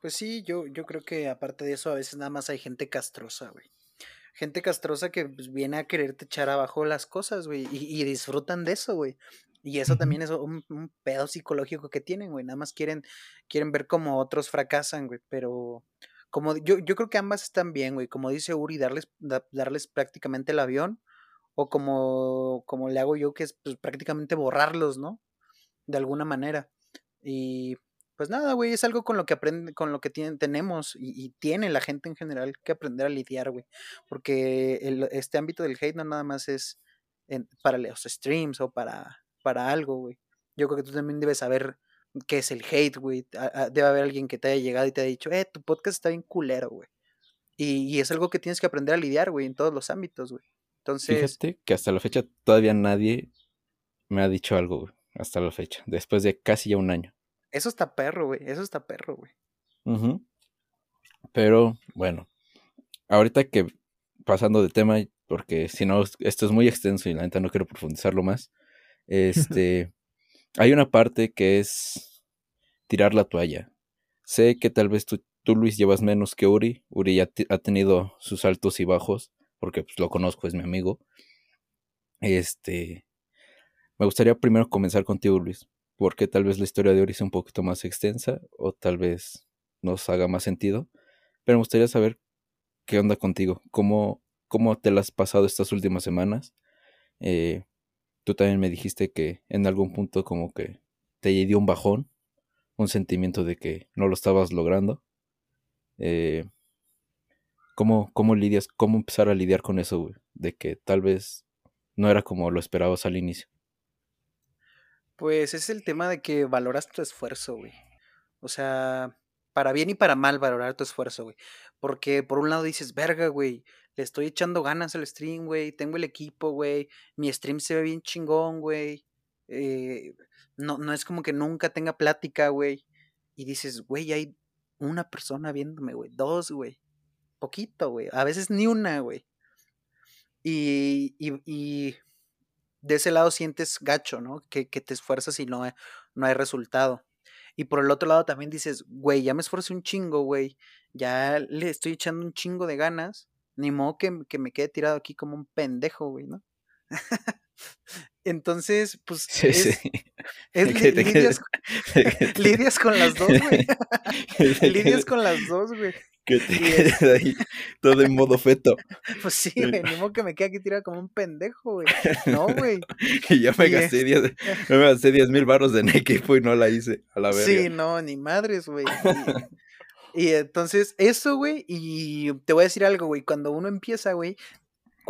Pues sí, yo, yo creo que aparte de eso, a veces nada más hay gente castrosa, güey. Gente castrosa que pues, viene a quererte echar abajo las cosas, güey, y, y disfrutan de eso, güey. Y eso también es un, un pedo psicológico que tienen, güey. Nada más quieren, quieren ver cómo otros fracasan, güey. Pero como yo, yo creo que ambas están bien, güey. Como dice Uri, darles, da- darles prácticamente el avión. O como, como le hago yo, que es pues, prácticamente borrarlos, ¿no? De alguna manera. Y pues nada, güey, es algo con lo que aprende, con lo que tienen, tenemos y, tiene la gente en general que aprender a lidiar, güey. Porque el- este ámbito del hate no nada más es para los streams o para, para algo, güey. Yo creo que tú también debes saber qué es el hate, güey. Debe haber alguien que te haya llegado y te haya dicho, eh, tu podcast está bien culero, güey. Y, y es algo que tienes que aprender a lidiar, güey, en todos los ámbitos, güey. Entonces, Fíjate que hasta la fecha todavía nadie me ha dicho algo, güey, hasta la fecha, después de casi ya un año. eso está perro, güey. Eso está perro, güey. Pero bueno, ahorita que pasando de tema, porque si no, esto es muy extenso y la neta no quiero profundizarlo más. Este, hay una parte que es tirar la toalla. Sé que tal vez tú, tú Luis, llevas menos que Uri. Uri ya ha tenido sus altos y bajos, porque pues, lo conozco, es mi amigo. Este, me gustaría primero comenzar contigo, Luis, porque tal vez la historia de Ori sea un poquito más extensa o tal vez nos haga más sentido, pero me gustaría saber qué onda contigo, cómo, cómo te las has pasado estas últimas semanas. Eh, tú también me dijiste que en algún punto como que te dio un bajón, un sentimiento de que no lo estabas logrando. Eh, ¿cómo, ¿Cómo lidias, cómo empezar a lidiar con eso, güey? De que tal vez no era como lo esperabas al inicio. Pues es el tema de que valoras tu esfuerzo, güey. O sea, para bien y para mal valorar tu esfuerzo, güey. Porque por un lado dices, verga, güey, le estoy echando ganas al stream, güey, tengo el equipo, güey, mi stream se ve bien chingón, güey. Eh, no, no es como que nunca tenga plática, güey. Y dices, güey, hay una persona viéndome, güey, dos, güey. Poquito, güey. A veces ni una, güey. Y, y, y de ese lado sientes gacho, ¿no? Que, que te esfuerzas y no, no hay resultado. Y por el otro lado también dices, güey, ya me esfuerzo un chingo, güey. Ya le estoy echando un chingo de ganas. Ni modo que, que me quede tirado aquí como un pendejo, güey, ¿no? Entonces, pues Sí, es, sí. es li- lidias, lidias con las dos, güey. lidias con las dos, güey. Que te Y es, quedes ahí todo en modo feto. pues sí, güey, ni modo que me quede aquí tirado como un pendejo, güey. No, güey. Que ya me Y gasté es, 10, me gasté 10 mil baros en equipo y no la hice a la sí, verga. no, ni madres, güey. Y, y entonces, eso, güey, y te voy a decir algo, güey, cuando uno empieza, güey,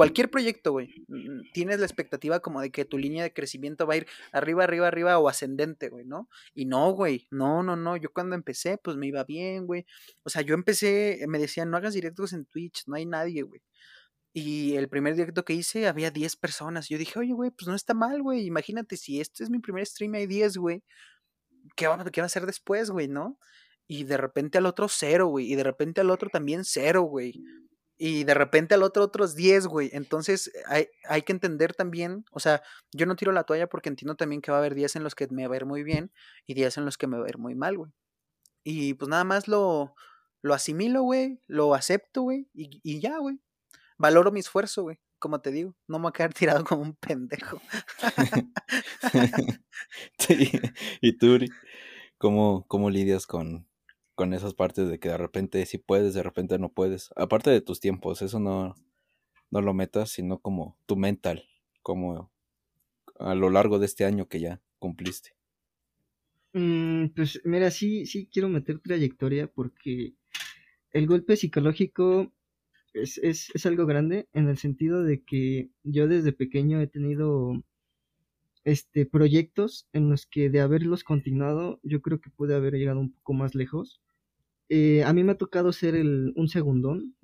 cualquier proyecto, güey, mm, tienes la expectativa como de que tu línea de crecimiento va a ir arriba, arriba, arriba o ascendente, güey, ¿no? Y no, güey, no, no, no, yo cuando empecé, pues me iba bien, güey. O sea, yo empecé, me decían, no hagas directos en Twitch, no hay nadie, güey. Y el primer directo que hice había 10 personas. Yo dije, oye, güey, pues no está mal, güey. Imagínate, si este es mi primer stream y hay 10, güey, ¿qué va, qué va a hacer después, güey, no? Y de repente al otro cero, güey. Y de repente al otro también cero, güey. Y de repente al otro otros 10, güey. Entonces hay, hay que entender también, o sea, yo no tiro la toalla porque entiendo también que va a haber días en los que me va a ir muy bien y días en los que me va a ir muy mal, güey. Y pues nada más lo, lo asimilo, güey, lo acepto, güey, y, y ya, güey. Valoro mi esfuerzo, güey. Como te digo, no me voy a quedar tirado como un pendejo. Sí. Y tú, ¿cómo, cómo lidias con, con esas partes de que de repente sí puedes, de repente no puedes? Aparte de tus tiempos, eso no, no lo metas, sino como tu mental, como a lo largo de este año que ya cumpliste. Mm, pues mira, sí, sí quiero meter trayectoria porque el golpe psicológico es, es, es algo grande en el sentido de que yo desde pequeño he tenido este proyectos en los que de haberlos continuado yo creo que pude haber llegado un poco más lejos. Eh, a mí me ha tocado ser el, un segundón,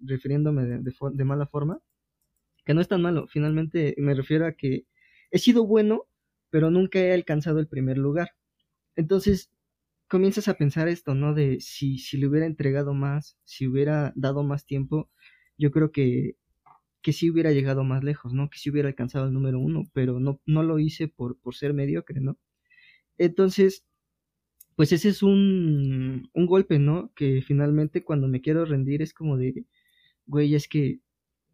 refiriéndome de, de mala forma, que no es tan malo, finalmente me refiero a que he sido bueno, pero nunca he alcanzado el primer lugar. Entonces comienzas a pensar esto, ¿no? De si, si le hubiera entregado más, si hubiera dado más tiempo, yo creo que, que sí hubiera llegado más lejos, ¿no? Que sí hubiera alcanzado el número uno, pero no, no lo hice por, por ser mediocre, ¿no? Entonces, pues ese es un, un golpe, ¿no? Que finalmente cuando me quiero rendir es como de, güey, es que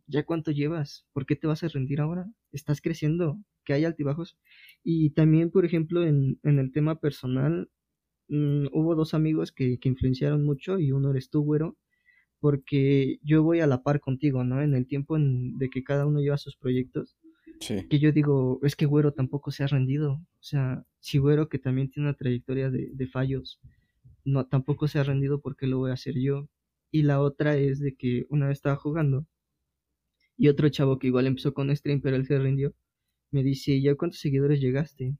ya cuánto llevas, ¿por qué te vas a rendir ahora? Estás creciendo, que hay altibajos. Y también, por ejemplo, en, en el tema personal, mm, hubo dos amigos que, que influenciaron mucho y uno eres tú, güero, porque yo voy a la par contigo, ¿no? En el tiempo en, de que cada uno lleva sus proyectos, Que yo digo, es que güero tampoco se ha rendido. O sea, si güero que también tiene una trayectoria de, de fallos, no, tampoco se ha rendido porque lo voy a hacer yo. Y la otra es de que una vez estaba jugando y otro chavo que igual empezó con stream, pero él se rindió, me dice, ¿ya cuántos seguidores llegaste?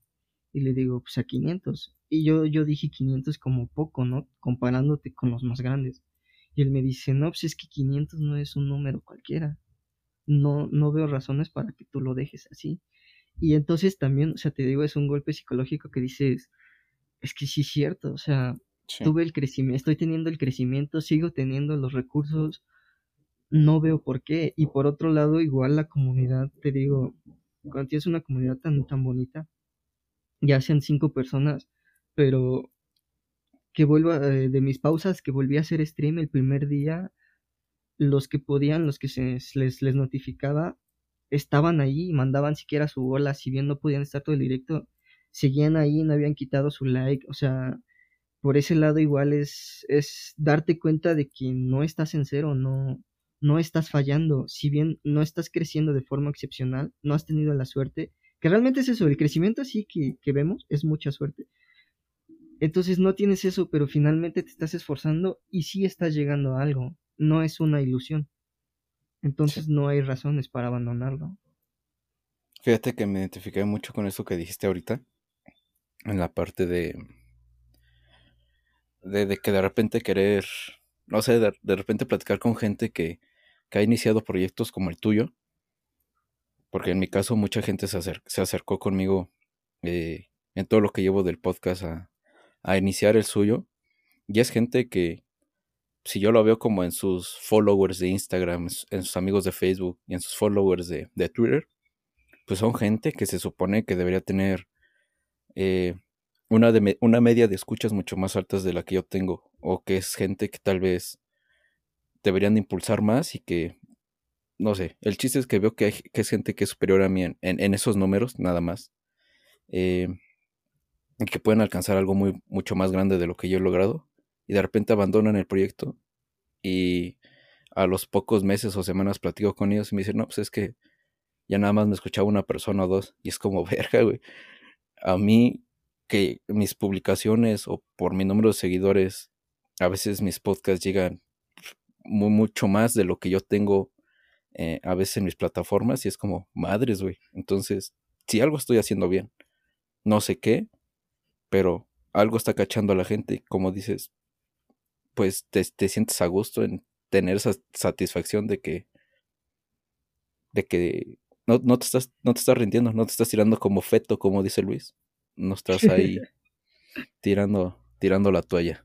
Y le digo, pues a 500. Y yo, yo dije 500 como poco, ¿no? Comparándote con los más grandes. Y él me dice, no, pues es que 500 no es un número cualquiera. No, no veo razones para que tú lo dejes así. Y entonces también, o sea, te digo, es un golpe psicológico que dices, es que sí es cierto, o sea, Sí. tuve el crecimiento, estoy teniendo el crecimiento, sigo teniendo los recursos, no veo por qué. Y por otro lado, igual la comunidad, te digo, cuando tienes una comunidad tan, tan bonita, ya sean cinco personas, pero que vuelva eh, de mis pausas, que volví a hacer stream el primer día, los que podían, los que se les, les notificaba, estaban ahí, mandaban siquiera su hola, si bien no podían estar todo el directo, seguían ahí, no habían quitado su like, o sea, por ese lado igual es, es darte cuenta de que no estás en cero, no, no estás fallando, si bien no estás creciendo de forma excepcional, no has tenido la suerte, que realmente es eso, el crecimiento así que, que vemos es mucha suerte. Entonces no tienes eso, pero finalmente te estás esforzando y sí estás llegando a algo, no es una ilusión. Entonces no hay razones para abandonarlo. Fíjate que me identifiqué mucho con eso que dijiste ahorita, en la parte de, de, que de repente querer, no sé, de, repente platicar con gente que, que, ha iniciado proyectos como el tuyo, porque en mi caso mucha gente se, se acercó conmigo eh, en todo lo que llevo del podcast a, a iniciar el suyo, y es gente que, si yo lo veo como en sus followers de Instagram, en sus amigos de Facebook y en sus followers de, de Twitter, pues son gente que se supone que debería tener eh, una, de, una media de escuchas mucho más altas de la que yo tengo, o que es gente que tal vez deberían de impulsar más y que, no sé, el chiste es que veo que, hay, que es gente que es superior a mí en, esos números, nada más, eh, y que pueden alcanzar algo muy, mucho más grande de lo que yo he logrado, y de repente abandonan el proyecto, y a los pocos meses o semanas platico con ellos y me dicen, no, pues es que ya nada más me escuchaba una persona o dos, y es como, verga, güey a mí que mis publicaciones o por mi número de seguidores, a veces mis podcasts llegan mucho más de lo que yo tengo eh, a veces en mis plataformas y es como, madres, güey. Entonces, si algo estoy haciendo bien, no sé qué, pero algo está cachando a la gente como dices, pues te, te sientes a gusto en tener esa satisfacción de que, de que no, no, te estás, no te estás rindiendo, no te estás tirando como feto, como dice Luis. No estás ahí tirando, tirando la toalla.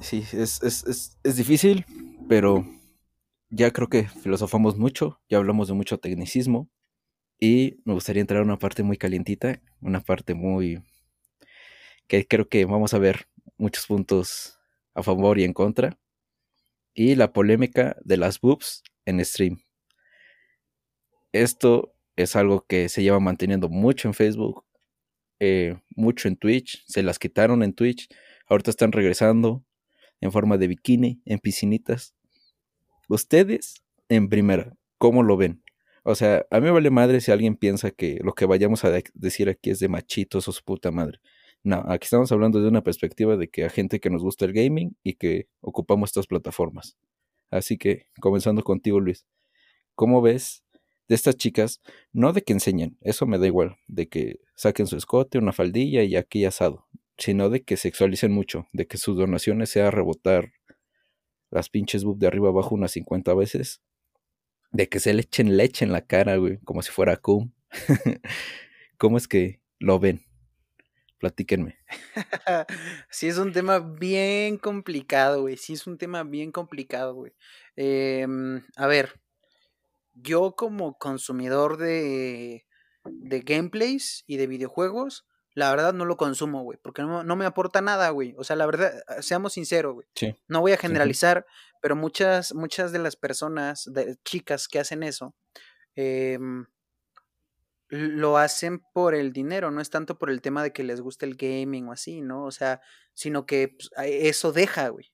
Sí, es, es, es, es difícil, pero ya creo que filosofamos mucho, ya hablamos de mucho tecnicismo y me gustaría entrar a una parte muy calientita, una parte muy que creo que vamos a ver muchos puntos a favor y en contra, y la polémica de las boobs en stream. Esto es algo que se lleva manteniendo mucho en Facebook, eh, mucho en Twitch, se las quitaron en Twitch, ahorita están regresando en forma de bikini, en piscinitas. Ustedes, en primera, ¿cómo lo ven? O sea, a mí me vale madre si alguien piensa que lo que vayamos a decir aquí es de machitos o su puta madre. No, aquí estamos hablando de una perspectiva de que a gente que nos gusta el gaming y que ocupamos estas plataformas. Así que, comenzando contigo, Luis, ¿cómo ves de estas chicas? No de que enseñen, eso me da igual, de que saquen su escote, una faldilla y aquí asado, sino de que sexualicen mucho, de que sus donaciones sea rebotar las pinches boob de arriba abajo unas 50 veces, de que se le echen leche en la cara, güey, como si fuera cum. ¿Cómo es que lo ven? Platíquenme. sí, es un tema bien complicado, güey. Sí, es un tema bien complicado, güey. Em, a ver, yo como consumidor de, de gameplays y de videojuegos, la verdad no lo consumo, güey, porque no, no, me aporta nada, güey. O sea, la verdad, seamos sinceros, güey. No voy a generalizar, pero muchas, muchas de las personas, de, chicas que hacen eso, eh, lo hacen por el dinero, no es tanto por el tema de que les guste el gaming o así, ¿no? O sea, sino que pues, eso deja, güey.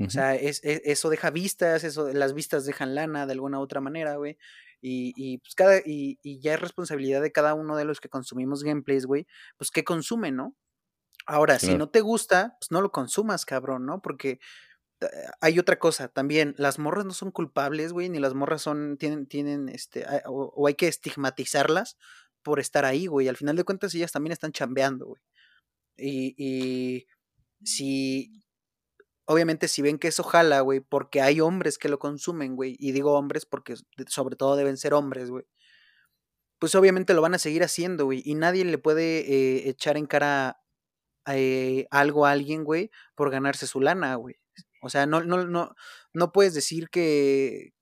O sea, es, e, eso deja vistas, eso, las vistas dejan lana de alguna u otra manera, güey. Y, y, pues cada, y, y, ya es responsabilidad de cada uno de los que consumimos gameplays, güey, pues qué consume, ¿no? Ahora, si no te gusta, pues no lo consumas, cabrón, ¿no? Porque hay otra cosa también, las morras no son culpables, güey, ni las morras son, tienen, tienen, este, o, hay que estigmatizarlas por estar ahí, güey. Al final de cuentas, ellas también están chambeando, güey. Y, y si, obviamente, si ven que eso jala, güey, porque hay hombres que lo consumen, güey, y digo hombres porque sobre todo deben ser hombres, güey, pues obviamente lo van a seguir haciendo, güey, y nadie le puede eh, echar en cara eh, algo a alguien, güey, por ganarse su lana, güey. O sea, no, no, no, no puedes decir que,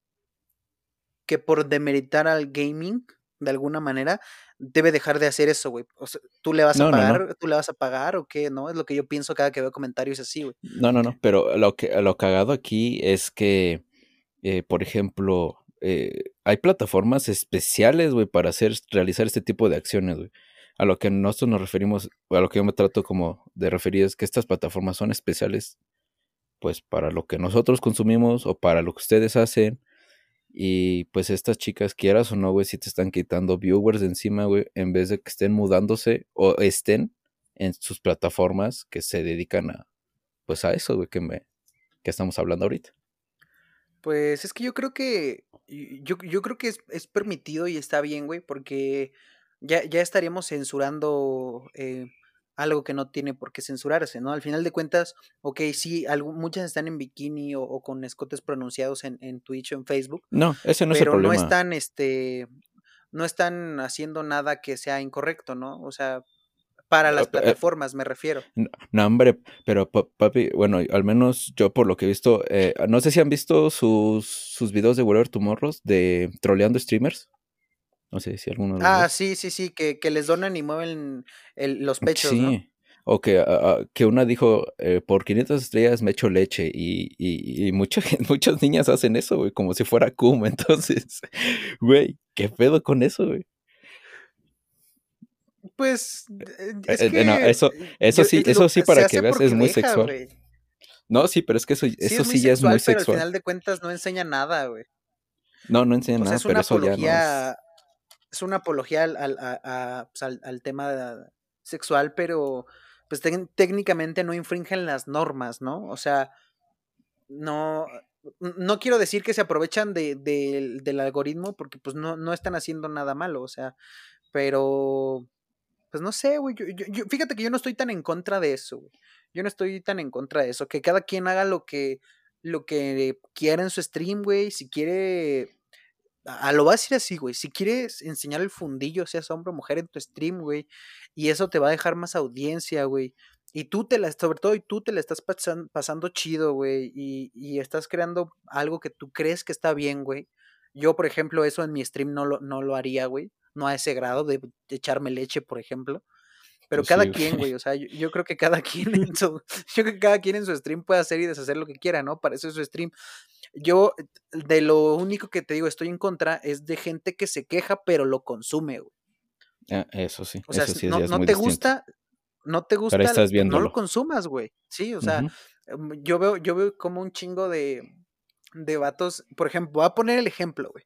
que por demeritar al gaming, de alguna manera, debe dejar de hacer eso, güey. O sea, ¿tú le vas a pagar? ¿Tú le vas a pagar o qué? ¿No? Es lo que yo pienso cada que veo comentarios así, güey. No, no, no, pero lo que lo cagado aquí es que, eh, por ejemplo, eh, hay plataformas especiales, güey, para hacer, realizar este tipo de acciones, güey. A lo que nosotros nos referimos, a lo que yo me trato como de referir es que estas plataformas son especiales, pues, para lo que nosotros consumimos o para lo que ustedes hacen. Y pues estas chicas, quieras o no, güey, si te están quitando viewers de encima, güey, en vez de que estén mudándose o estén en sus plataformas que se dedican a, pues a eso, güey, que, me, que estamos hablando ahorita. Pues es que yo creo que. Yo, yo creo que es, es, permitido y está bien, güey, porque ya, ya estaríamos censurando eh, algo que no tiene por qué censurarse, ¿no? Al final de cuentas, ok, sí, muchas están en bikini o, con escotes pronunciados en, en, Twitch o en Facebook. No, ese no es el problema. Pero no están, este. No están haciendo nada que sea incorrecto, ¿no? O sea, para las eh, plataformas, me refiero. No, hombre, pero papi, bueno, al menos yo por lo que he visto, eh, no sé si han visto sus, sus videos de Whatever Tomorrows de troleando streamers. No sé si alguno. Ah, sí, sí, sí, que, que, les donan y mueven los pechos. Sí. O que, que una dijo, eh, por 500 estrellas me echo leche y, y, y mucha, muchas niñas hacen eso, güey, como si fuera cum. Entonces, güey, ¿qué pedo con eso, güey? Pues eh, es eh, que eso, eso sí, eso sí para que veas es muy sexual. No, sí, pero es que eso, eso sí, ya es muy sexual. Pero al final de cuentas no enseña nada, güey. No, no enseña nada, pero eso ya no es... es una apología al, al, pues, al, al tema sexual, pero pues técnicamente no infringen las normas, ¿no? O sea, no, no quiero decir que se aprovechan de, de, del algoritmo porque pues no, no están haciendo nada malo, o sea, pero pues no sé, güey. Yo, fíjate que yo no estoy tan en contra de eso, güey. Yo no estoy tan en contra de eso. Que cada quien haga lo que, lo que quiera en su stream, güey. Si quiere. A, lo va a decir así, güey. Si quieres enseñar el fundillo, seas hombre o mujer en tu stream, güey. Y eso te va a dejar más audiencia, güey. Y tú te la, sobre todo, y tú te la estás pasando, chido, güey. Y, y, estás creando algo que tú crees que está bien, güey. Yo, por ejemplo, eso en mi stream no lo, no lo haría, güey no a ese grado de, echarme leche, por ejemplo. Pero pues cada quien, güey, o sea, yo, creo que cada quien en su, yo creo que cada quien en su stream puede hacer y deshacer lo que quiera, ¿no? Para eso es su stream. Yo, de lo único que te digo, estoy en contra, es de gente que se queja, pero lo consume, güey. Ah, eso sí. O sea, eso sí, no, no te gusta, no te gusta, no lo consumas, güey. Sí, o sea, em, yo veo, yo veo como un chingo de, de vatos, por ejemplo, voy a poner el ejemplo, güey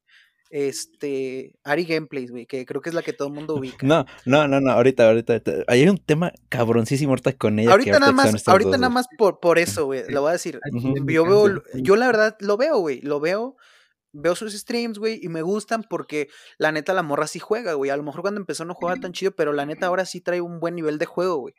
este, Ari Gameplays, güey, que creo que es la que todo el mundo ubica. No, no, no, no, ahorita, ahorita, hay un tema cabroncísimo ahorita con ella. Ahorita nada más, ahorita nada más por, por eso, güey, lo voy a decir. Yo veo, yo la verdad lo veo, güey, lo veo, veo sus streams, güey, y me gustan porque la neta la morra sí juega, güey. A lo mejor cuando empezó no jugaba tan chido, pero la neta ahora sí trae un buen nivel de juego, güey.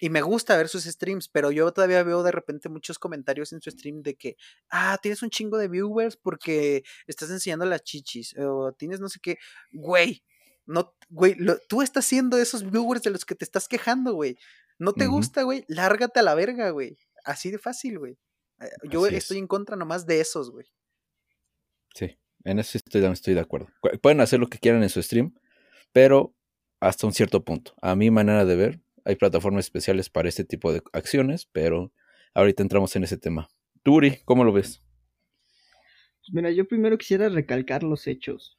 Y me gusta ver sus streams, pero yo todavía veo de repente muchos comentarios en su stream de que, ah, tienes un chingo de viewers porque estás enseñando las chichis, o tienes no sé qué, güey, no, güey, tú estás haciendo esos viewers de los que te estás quejando, güey. No te gusta, güey, lárgate a la verga, güey. Así de fácil, güey. Eh, yo estoy en contra nomás de esos, güey. Sí, en eso estoy, estoy de acuerdo. Pueden hacer lo que quieran en su stream, pero hasta un cierto punto. A mi manera de ver, hay plataformas especiales para este tipo de acciones, pero ahorita entramos en ese tema. Turi, ¿cómo lo ves? Pues mira, yo primero quisiera recalcar los hechos.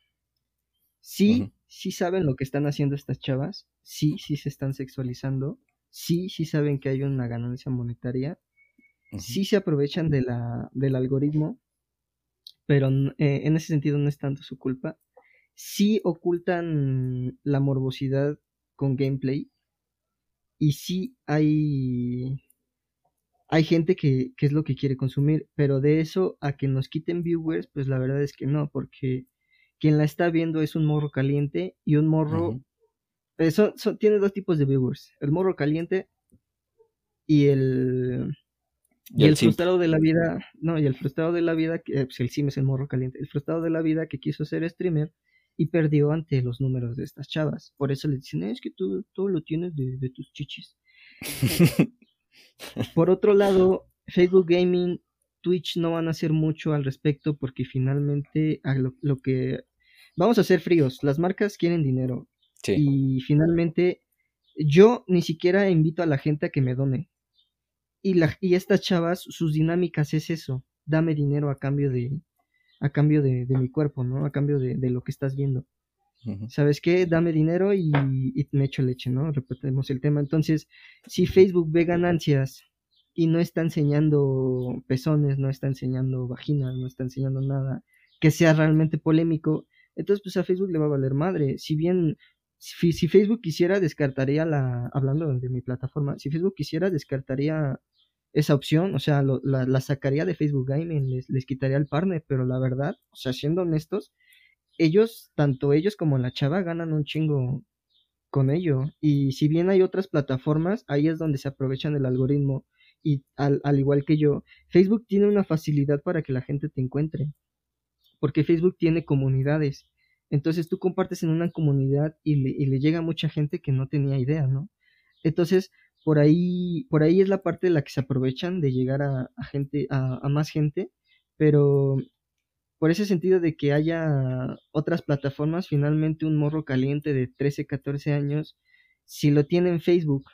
Sí, sí saben lo que están haciendo estas chavas, sí, sí se están sexualizando, sí, sí saben que hay una ganancia monetaria, sí se aprovechan de la, del algoritmo, pero eh, en ese sentido no es tanto su culpa. Sí ocultan la morbosidad con gameplay, y sí hay, hay gente que, es lo que quiere consumir, pero de eso a que nos quiten viewers, pues la verdad es que no, porque quien la está viendo es un morro caliente y un morro... eh, tiene dos tipos de viewers, el morro caliente y el... Y, el, frustrado de la vida, no, y el frustrado de la vida, que pues el sim es el morro caliente, el frustrado de la vida que quiso ser streamer y perdió ante los números de estas chavas. Por eso le dicen, es que tú todo lo tienes de, tus chichis. Por otro lado, Facebook Gaming, Twitch no van a hacer mucho al respecto porque finalmente lo, que... Vamos a ser fríos, las marcas quieren dinero. Y finalmente, yo ni siquiera invito a la gente a que me done. Y, la, y estas chavas, sus dinámicas es eso, dame dinero a cambio de, a cambio de, mi cuerpo, ¿no? A cambio de, lo que estás viendo. ¿Sabes qué? Dame dinero y, y, me echo leche, ¿no? Repetemos el tema. Entonces, si Facebook ve ganancias y no está enseñando pezones, no está enseñando vaginas, no está enseñando nada que sea realmente polémico, entonces pues a Facebook le va a valer madre. Si bien si, Facebook quisiera, descartaría la, hablando de mi plataforma, si Facebook quisiera, descartaría esa opción, o sea, la, sacaría de Facebook Gaming, les, quitaría el partner, pero la verdad, o sea, siendo honestos, ellos, tanto ellos como la chava, ganan un chingo con ello. Y si bien hay otras plataformas, ahí es donde se aprovechan el algoritmo. Y al, al igual que yo, Facebook tiene una facilidad para que la gente te encuentre. Porque Facebook tiene comunidades. Entonces tú compartes en una comunidad y le, llega mucha gente que no tenía idea, ¿no? Entonces, por ahí, por ahí es la parte de la que se aprovechan de llegar a, gente, a, más gente, pero por ese sentido de que haya otras plataformas, finalmente un morro caliente de 13, 14 años, si lo tiene en Facebook,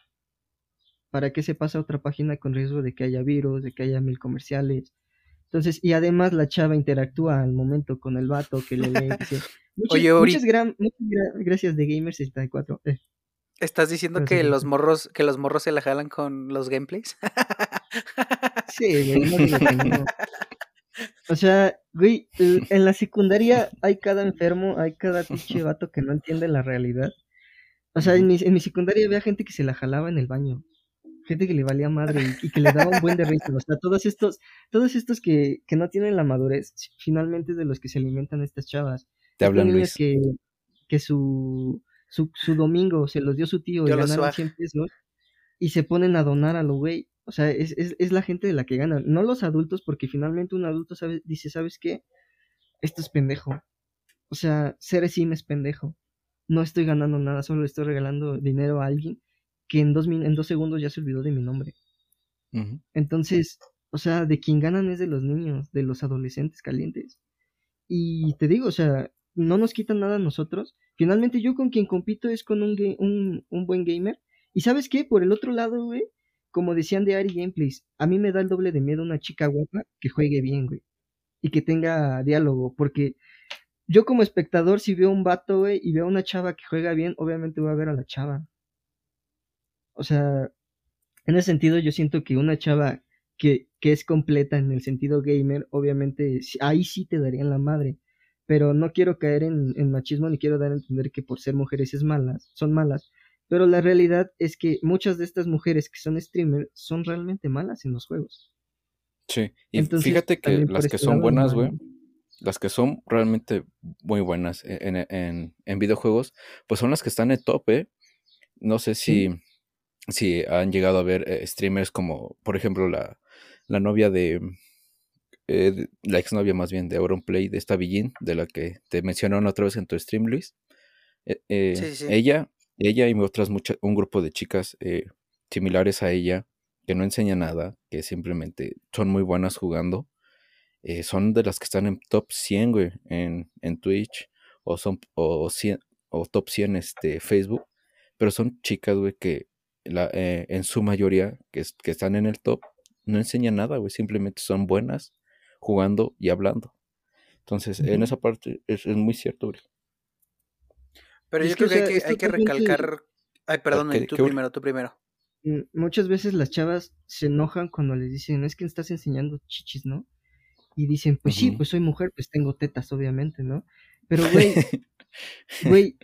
¿para qué se pasa a otra página con riesgo de que haya virus, de que haya mil comerciales? Entonces, y además la chava interactúa al momento con el vato que le lee. Muchas, Oye, muchas, gracias de Gamers74. Eh. ¿Estás diciendo que los morros, que los morros se la jalan con los gameplays? sí, güey, no O sea, güey, en la secundaria hay cada enfermo, hay cada pinche vato que no entiende la realidad. O sea, en mi, en mi secundaria había gente que se la jalaba en el baño gente que le valía madre y, que le daba un buen de risa. O sea, todos estos, todos estos que, que no tienen la madurez, finalmente es de los que se alimentan estas chavas. Te hablan Luis. Que, que su, su, su, domingo se los dio su tío y ganaron 100 pesos y se ponen a donar a lo güey. O sea, es, es, es, la gente de la que ganan, no los adultos, porque finalmente un adulto sabe, dice, ¿sabes qué? Esto es pendejo. O sea, ser sim es pendejo. No estoy ganando nada, solo le estoy regalando dinero a alguien que en dos, en dos segundos ya se olvidó de mi nombre. Entonces, o sea, de quien ganan es de los niños, de los adolescentes calientes. Y te digo, o sea, no nos quitan nada a nosotros. Finalmente yo con quien compito es con un, un, un buen gamer. Y sabes qué, por el otro lado, güey, como decían de Ari Gameplays, a mí me da el doble de miedo una chica guapa que juegue bien, güey. Y que tenga diálogo, porque yo como espectador, si veo un vato, güey, y veo a una chava que juega bien, obviamente voy a ver a la chava. O sea, en ese sentido yo siento que una chava que, que es completa en el sentido gamer, obviamente ahí sí te darían la madre. Pero no quiero caer en, en machismo ni quiero dar a entender que por ser mujeres es malas, son malas. Pero la realidad es que muchas de estas mujeres que son streamers son realmente malas en los juegos. Sí, y fíjate que las que este son buenas, güey, las que son realmente muy buenas en, en, en, videojuegos, pues son las que están en top, ¿eh? No sé si, si han llegado a ver eh, streamers como, por ejemplo, la, la novia de, eh, la exnovia más bien de Auronplay, de esta Villín, de la que te mencionaron otra vez en tu stream, Luis. Eh, ella, ella y otras muchas, un grupo de chicas similares a ella, que no enseña nada, que simplemente son muy buenas jugando, son de las que están en top 100, güey, en, en Twitch, o son, o, 100, o top 100 este, Facebook, pero son chicas, güey, que eh, en su mayoría que, que, están en el top, no enseñan nada, güey, simplemente son buenas jugando y hablando. Entonces, en esa parte es, muy cierto, güey. Pero yo creo que, hay, que hay que recalcar... Ay, perdón, tú primero, tú primero. Mm, muchas veces las chavas se enojan cuando les dicen, es que estás enseñando chichis, ¿no? Y dicen, pues sí, pues soy mujer, pues tengo tetas, obviamente, ¿no? Pero, güey, güey,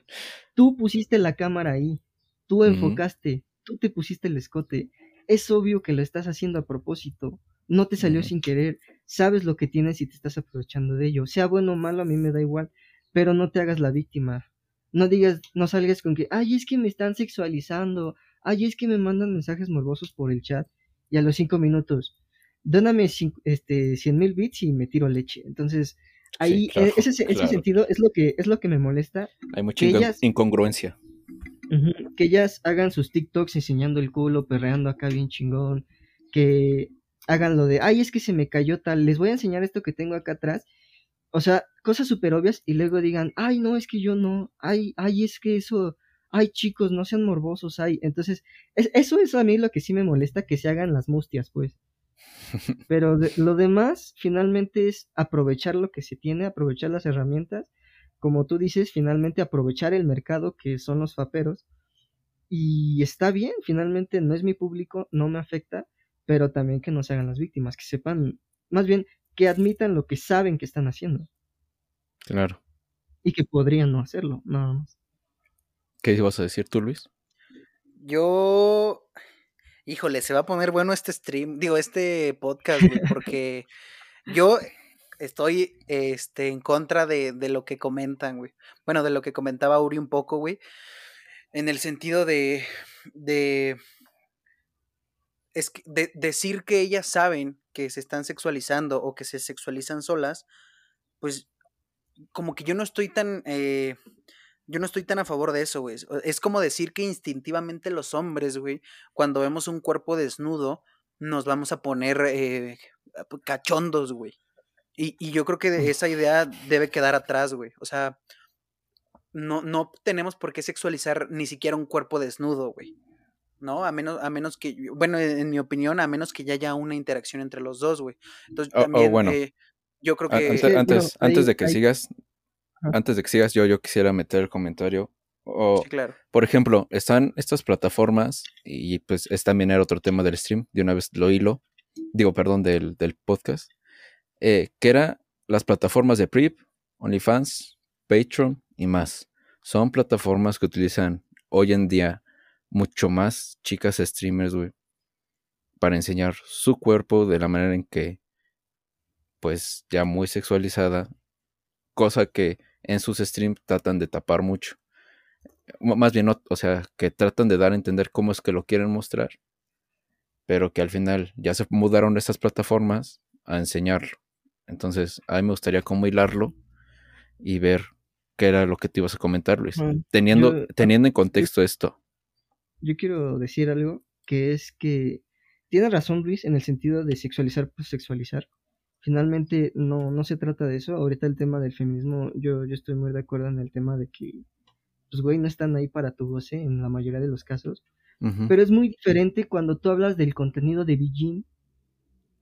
tú pusiste la cámara ahí, tú enfocaste, tú te pusiste el escote. Es obvio que lo estás haciendo a propósito. No te salió sin querer. Sabes lo que tienes y te estás aprovechando de ello. Sea bueno o malo, a mí me da igual. Pero no te hagas la víctima. No digas, no salgas con que, ay, es que me están sexualizando. Ay, es que me mandan mensajes morbosos por el chat. Y a los cinco minutos, dóname este, cien mil bits y me tiro leche. Entonces, ahí, e, ese, ese, sentido es lo que, es lo que me molesta. Hay mucha incongruencia que ellas hagan sus TikToks enseñando el culo, perreando acá bien chingón. Que hagan lo de, ay, es que se me cayó tal, les voy a enseñar esto que tengo acá atrás. O sea, cosas súper obvias y luego digan, ay, no, es que yo no, ay, ay, es que eso, ay chicos, no sean morbosos, ay. Entonces, eso es a mí lo que sí me molesta, que se hagan las mustias, pues. Pero lo demás, finalmente, es aprovechar lo que se tiene, aprovechar las herramientas. Como tú dices, finalmente aprovechar el mercado que son los faperos. Y está bien, finalmente no es mi público, no me afecta, pero también que no se hagan las víctimas, que sepan, más bien, que admitan lo que saben que están haciendo. Claro. Y que podrían no hacerlo, nada más. ¿Qué ibas a decir tú, Luis? Yo, híjole, se va a poner bueno este stream, digo, este podcast, güey, porque yo estoy este, en contra de, de, lo que comentan, güey. Bueno, de lo que comentaba Uri un poco, güey. En el sentido de, de, es de decir que ellas saben que se están sexualizando o que se sexualizan solas, pues como que yo no estoy tan... Eh, yo no estoy tan a favor de eso, güey. Es como decir que instintivamente los hombres, güey, cuando vemos un cuerpo desnudo, nos vamos a poner eh, cachondos, güey. Y, y, yo creo que esa idea debe quedar atrás, güey. O sea, no, no tenemos por qué sexualizar ni siquiera un cuerpo desnudo, güey. ¿No? A menos, a menos que, bueno, en mi opinión, a menos que ya haya una interacción entre los dos, güey. Entonces, también, bueno. eh, yo creo que... Antes, antes, antes de que sigas, antes de que sigas, yo, yo quisiera meter el comentario. O, claro. Por ejemplo, están estas plataformas, y pues es también era otro tema del stream, de una vez lo hilo, digo, perdón, del, del podcast, eh, que era las plataformas de PRIP, OnlyFans, Patreon y más. Son plataformas que utilizan hoy en día mucho más chicas streamers, güey, para enseñar su cuerpo de la manera en que, pues, ya muy sexualizada, cosa que en sus streams tratan de tapar mucho. Más bien, o sea, que tratan de dar a entender cómo es que lo quieren mostrar, pero que al final ya se mudaron estas plataformas a enseñarlo. Entonces, a mí me gustaría como hilarlo y ver qué era lo que te ibas a comentar, Luis. teniendo, teniendo en contexto esto. Yo quiero decir algo que es que tiene razón Luis en el sentido de sexualizar, pues sexualizar finalmente no, no se trata de eso. Ahorita el tema del feminismo, yo, yo estoy muy de acuerdo en el tema de que, pues, güey, no están ahí para tu goce en la mayoría de los casos. Pero es muy diferente cuando tú hablas del contenido de Beijing,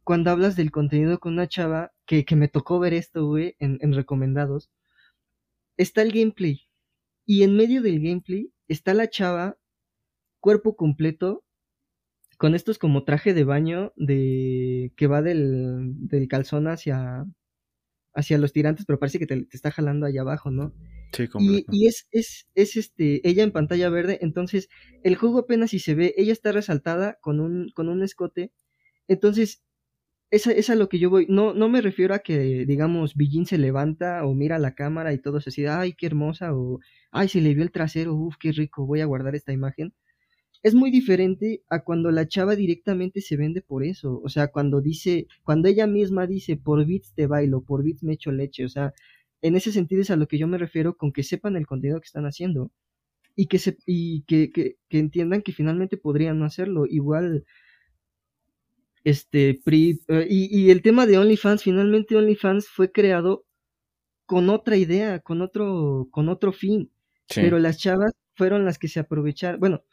cuando hablas del contenido con una chava, que, que me tocó ver esto, güey, en, en recomendados, está el gameplay. Y en medio del gameplay está la chava, cuerpo completo, con estos como traje de baño de que va del, del calzón hacia hacia los tirantes, pero parece que te, está jalando allá abajo, ¿no? Sí, y, y es, es, es este, ella en pantalla verde, entonces el juego apenas si se ve, ella está resaltada con un, con un escote, entonces esa es a lo que yo voy, no, no me refiero a que, digamos, Billin se levanta o mira la cámara y todo se dice, ay, qué hermosa, o ay, se le vio el trasero, uff, qué rico, voy a guardar esta imagen, es muy diferente a cuando la chava directamente se vende por eso. O sea, cuando dice, cuando ella misma dice, por bits te bailo, por bits me echo leche. O sea, en ese sentido es a lo que yo me refiero con que sepan el contenido que están haciendo. Y que, se, y que, que, que entiendan que finalmente podrían no hacerlo. Igual, este, eh, y, y el tema de OnlyFans, finalmente OnlyFans fue creado con otra idea, con otro, con otro fin. Pero las chavas fueron las que se aprovecharon. Bueno,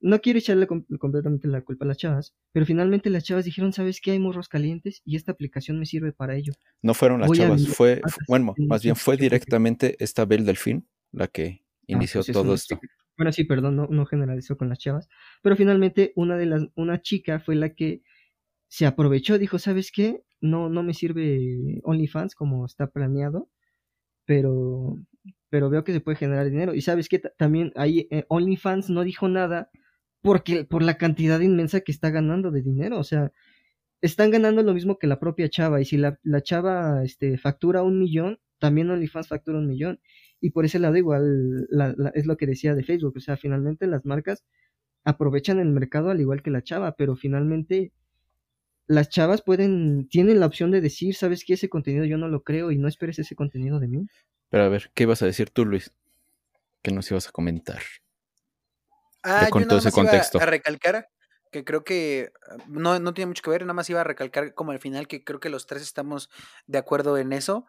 no quiero echarle completamente la culpa a las chavas, pero finalmente las chavas dijeron, ¿sabes qué? Hay morros calientes y esta aplicación me sirve para ello. No fueron las chavas, fue, bueno, más bien fue directamente esta Bel Delfín la que ah, inició pues todo esto. Bueno, sí, perdón, no, no generalizó con las chavas, pero finalmente una de las, una chica fue la que se aprovechó, dijo, ¿sabes qué? No, no me sirve OnlyFans como está planeado, pero, pero veo que se puede generar dinero. Y sabes qué? también ahí eh, OnlyFans no dijo nada porque por la cantidad inmensa que está ganando de dinero, o sea, están ganando lo mismo que la propia chava, y si la, la chava este, factura un millón, también OnlyFans factura un millón, y por ese lado igual es lo que decía de Facebook, o sea, finalmente las marcas aprovechan el mercado al igual que la chava, pero finalmente las chavas pueden, tienen la opción de decir, sabes que ese contenido yo no lo creo y no esperes ese contenido de mí. Pero a ver, ¿qué ibas a decir tú, Luis? ¿Qué nos ibas a comentar? Ah, con todo ese contexto. a recalcar que creo que ah, no, no tiene mucho que ver, nada más iba a recalcar como al final que creo que los tres estamos de acuerdo en eso,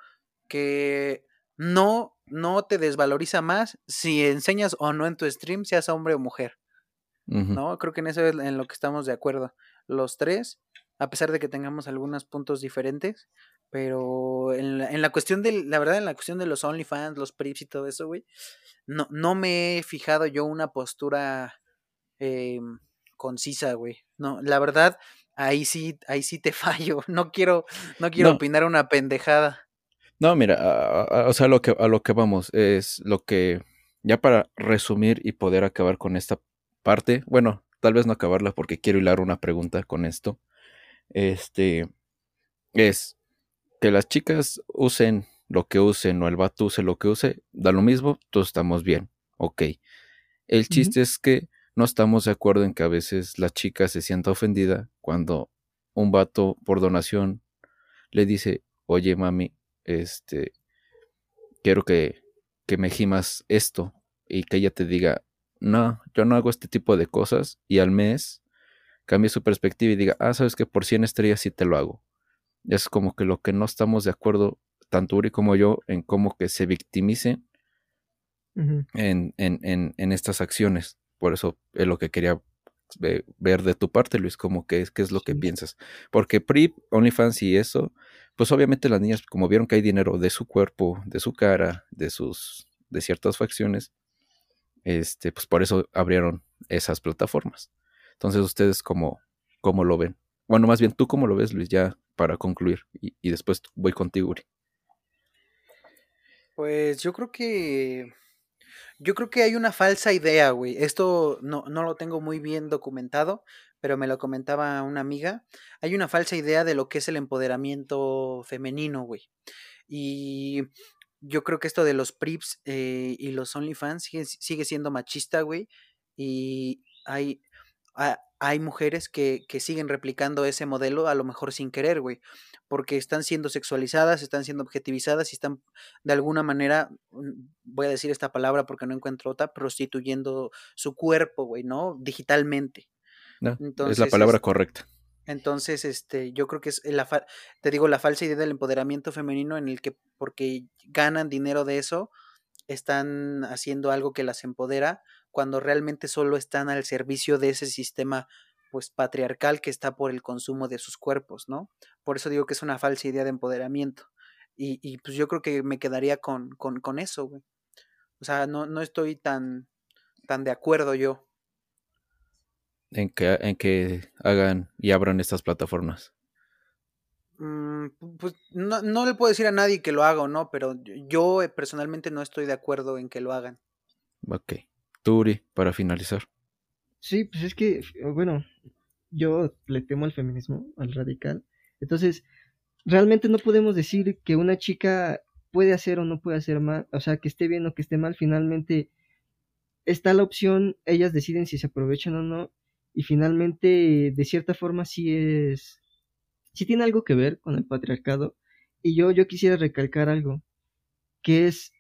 que no, no te desvaloriza más si enseñas o no en tu stream, seas hombre o mujer. ¿No? Creo que en eso es en lo que estamos de acuerdo. Los tres, a pesar de que tengamos algunos puntos diferentes, pero en la, en la cuestión de, la verdad, en la cuestión de los OnlyFans, los Prips y todo eso, güey, no, no me he fijado yo una postura eh, concisa, güey. No, la verdad, ahí sí, ahí sí te fallo. No quiero, no quiero opinar una pendejada. No, mira, o sea, a lo que, a lo que vamos es lo que, ya para resumir y poder acabar con esta parte, bueno, tal vez no acabarla porque quiero hilar una pregunta con esto. Este es que las chicas usen lo que usen o el vato use lo que use, da lo mismo, todos estamos bien, ok. El chiste es que no estamos de acuerdo en que a veces la chica se sienta ofendida cuando un vato por donación le dice, oye mami, este, quiero que, que me gimas esto y que ella te diga, no, yo no hago este tipo de cosas y al mes cambie su perspectiva y diga, ah, sabes que por 100 estrellas sí te lo hago. Es como que lo que no estamos de acuerdo, tanto Uri como yo, en cómo que se victimice en, en, en, estas acciones. Por eso es lo que quería ver de tu parte, Luis, como que qué es lo que piensas. Porque PRIP, OnlyFans y eso, pues obviamente las niñas, como vieron que hay dinero de su cuerpo, de su cara, de sus, de ciertas facciones, este, pues por eso abrieron esas plataformas. Entonces, ustedes cómo, cómo lo ven. Bueno, más bien tú cómo lo ves, Luis, ya para concluir. Y, después voy contigo, Uri. Pues yo creo que yo creo que hay una falsa idea, güey. Esto no, no lo tengo muy bien documentado, pero me lo comentaba una amiga. Hay una falsa idea de lo que es el empoderamiento femenino, güey. Y yo creo que esto de los prips eh, y los OnlyFans sigue, sigue siendo machista, güey. Y hay, hay mujeres que, que, siguen replicando ese modelo, a lo mejor sin querer, güey, porque están siendo sexualizadas, están siendo objetivizadas y están de alguna manera, mm, voy a decir esta palabra porque no encuentro otra, prostituyendo su cuerpo, güey, ¿no? Digitalmente. No, es la palabra correcta. Entonces, este, yo creo que es la te digo la falsa idea del empoderamiento femenino en el que porque ganan dinero de eso están haciendo algo que las empodera cuando realmente solo están al servicio de ese sistema pues patriarcal que está por el consumo de sus cuerpos, ¿no? Por eso digo que es una falsa idea de empoderamiento. Y, y pues yo creo que me quedaría con, con, con eso, güey. O sea, no, no estoy tan, tan de acuerdo yo. En que, en que hagan y abran estas plataformas. Mm, pues no, no, le puedo decir a nadie que lo haga o no, pero yo eh, personalmente no estoy de acuerdo en que lo hagan. Ok. Turi, para finalizar. Sí, pues es que, bueno, yo le temo al feminismo, al radical. Entonces, realmente no podemos decir que una chica puede hacer o no puede hacer mal, o sea, que esté bien o que esté mal, finalmente está la opción, ellas deciden si se aprovechan o no, y finalmente, de cierta forma, sí es, sí tiene algo que ver con el patriarcado, y yo, yo quisiera recalcar algo, que es,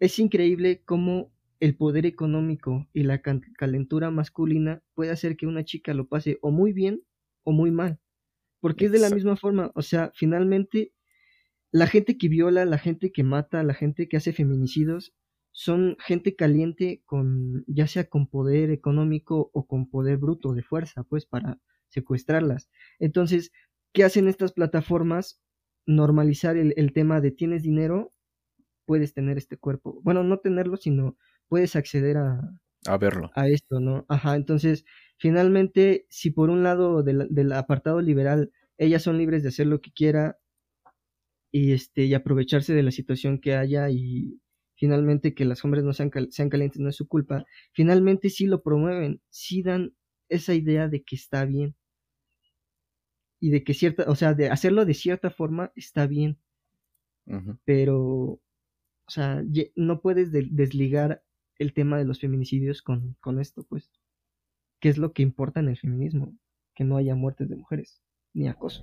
es increíble cómo el poder económico y la calentura masculina puede hacer que una chica lo pase o muy bien o muy mal. Porque es de la misma forma, o sea, finalmente la gente que viola, la gente que mata, la gente que hace feminicidios, son gente caliente con, ya sea con poder económico o con poder bruto de fuerza, pues para secuestrarlas. Entonces, ¿qué hacen estas plataformas? Normalizar el, el tema de tienes dinero, puedes tener este cuerpo. Bueno, no tenerlo, sino puedes acceder a, a verlo. A esto, ¿no? Ajá, entonces, finalmente, si por un lado del, apartado liberal, ellas son libres de hacer lo que quiera y, este, y aprovecharse de la situación que haya y finalmente que los hombres no sean, sean calientes no es su culpa, finalmente sí lo promueven, sí dan esa idea de que está bien y de que cierta, o sea, de hacerlo de cierta forma está bien, pero, o sea, no puedes desligar el tema de los feminicidios con, con esto, pues. ¿Qué es lo que importa en el feminismo? Que no haya muertes de mujeres, ni acoso.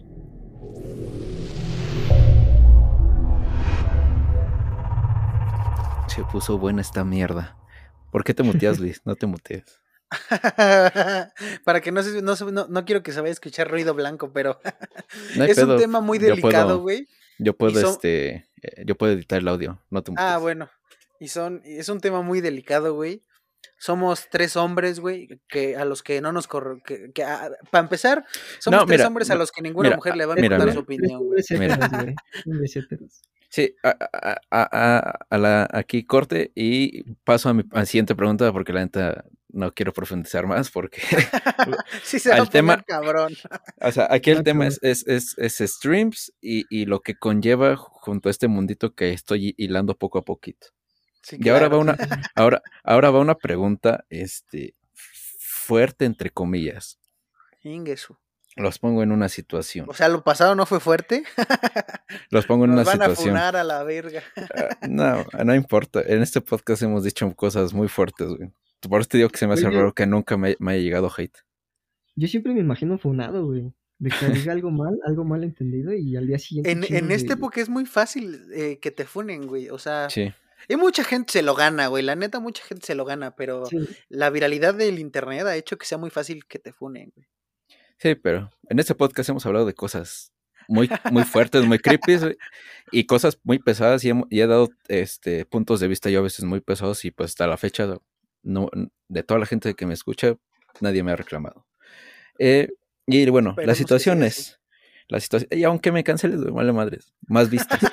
Se puso buena esta mierda. ¿Por qué te muteas, Luis? No te mutees. Para que no, se, no, no, quiero que se vaya a escuchar ruido blanco, pero es un tema muy delicado, güey. Yo puedo este eh, yo puedo editar el audio, no te Ah, bueno. Y son, es un tema muy delicado, güey. Somos tres hombres, güey, que a los que no nos corre, que, que a- para empezar, somos No, tres mira, hombres a los que ninguna mira, mujer le va a importar mira. su opinión, güey. Sí, a, a- a- a- la, aquí corte y paso a mi la siguiente pregunta porque la neta no quiero profundizar más porque, sí, se va poner tema- cabrón. o sea, aquí el Ah, tema es, es, es, es streams y, y lo que conlleva junto a este mundito que estoy hilando poco a poquito. Sí, Y ahora va una, ahora, ahora va una pregunta, este, fuerte entre comillas. Inguesu. Los pongo en una situación. O sea, lo pasado no fue fuerte. Los pongo en Nos una van a situación. funar a la verga. Ah, No, no importa. En este podcast hemos dicho cosas muy fuertes, güey. Por eso te digo que se me hace Oye. raro que nunca me, me haya llegado hate. Yo siempre me imagino funado, güey. De que diga algo mal, algo mal entendido y al día siguiente. En, en esta época es muy fácil eh, que te funen, güey. O sea, Sí. Y mucha gente se lo gana, güey. La neta, mucha gente se lo gana, pero Sí, la viralidad del internet ha hecho que sea muy fácil que te funen, güey. Sí, pero en este podcast hemos hablado de cosas muy, muy fuertes, muy creepy güey, y cosas muy pesadas y, he dado este, puntos de vista yo a veces muy pesados y pues hasta la fecha no, de toda la gente que me escucha nadie me ha reclamado. Eh, y bueno, Esperemos la que la situación, y aunque me canceles, güey, vale madres, más vistas.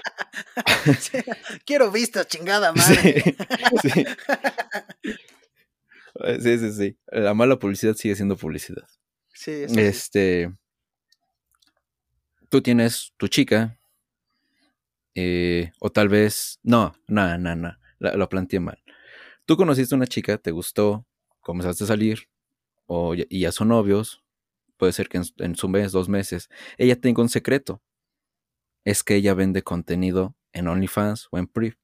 Sí, Quiero vistas, chingada madre. Sí, sí. Sí, sí, sí. La mala publicidad sigue siendo publicidad. Sí, eso sí. Este. Tú tienes tu chica. eh, o tal vez. No, no, no, no. la- Lo planteé mal. Tú conociste a una chica, te gustó, comenzaste a salir. O, y ya son novios. Puede ser que en, en su mes, dos meses. Ella tenga un secreto. Es que ella vende contenido en OnlyFans o en Priv.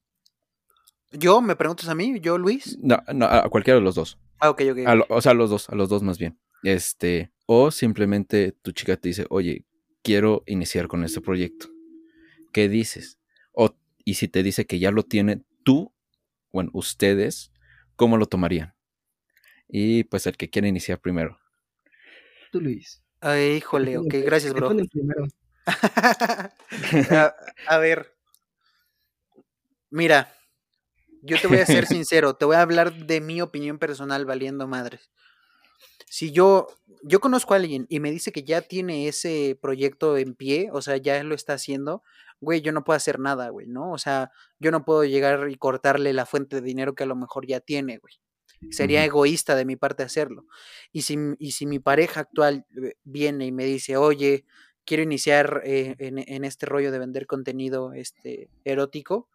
¿Yo? ¿Me preguntas a mí? ¿Yo, Luis? No, no, a cualquiera de los dos. Ah, ok, ok. A lo- o sea, a los dos, a los dos más bien. Este, o simplemente tu chica te dice, oye, quiero iniciar con este proyecto. ¿Qué dices? O, y si te dice que ya lo tiene, tú, bueno, ustedes, ¿cómo lo tomarían? Y pues el que quiere iniciar primero. Tú, Luis. Ay, híjole, Te ok, gracias, bro. primero. a, a ver. Mira, yo te voy a ser sincero, te voy a hablar de mi opinión personal valiendo madres. Si yo, yo conozco a alguien y me dice que ya tiene ese proyecto en pie, o sea, ya lo está haciendo, güey, yo no puedo hacer nada, güey, ¿no? O sea, yo no puedo llegar y cortarle la fuente de dinero que a lo mejor ya tiene, güey. Sería egoísta de mi parte hacerlo. Y si, y si mi pareja actual eh, viene y me dice, oye, quiero iniciar eh, en, en este rollo de vender contenido este, erótico,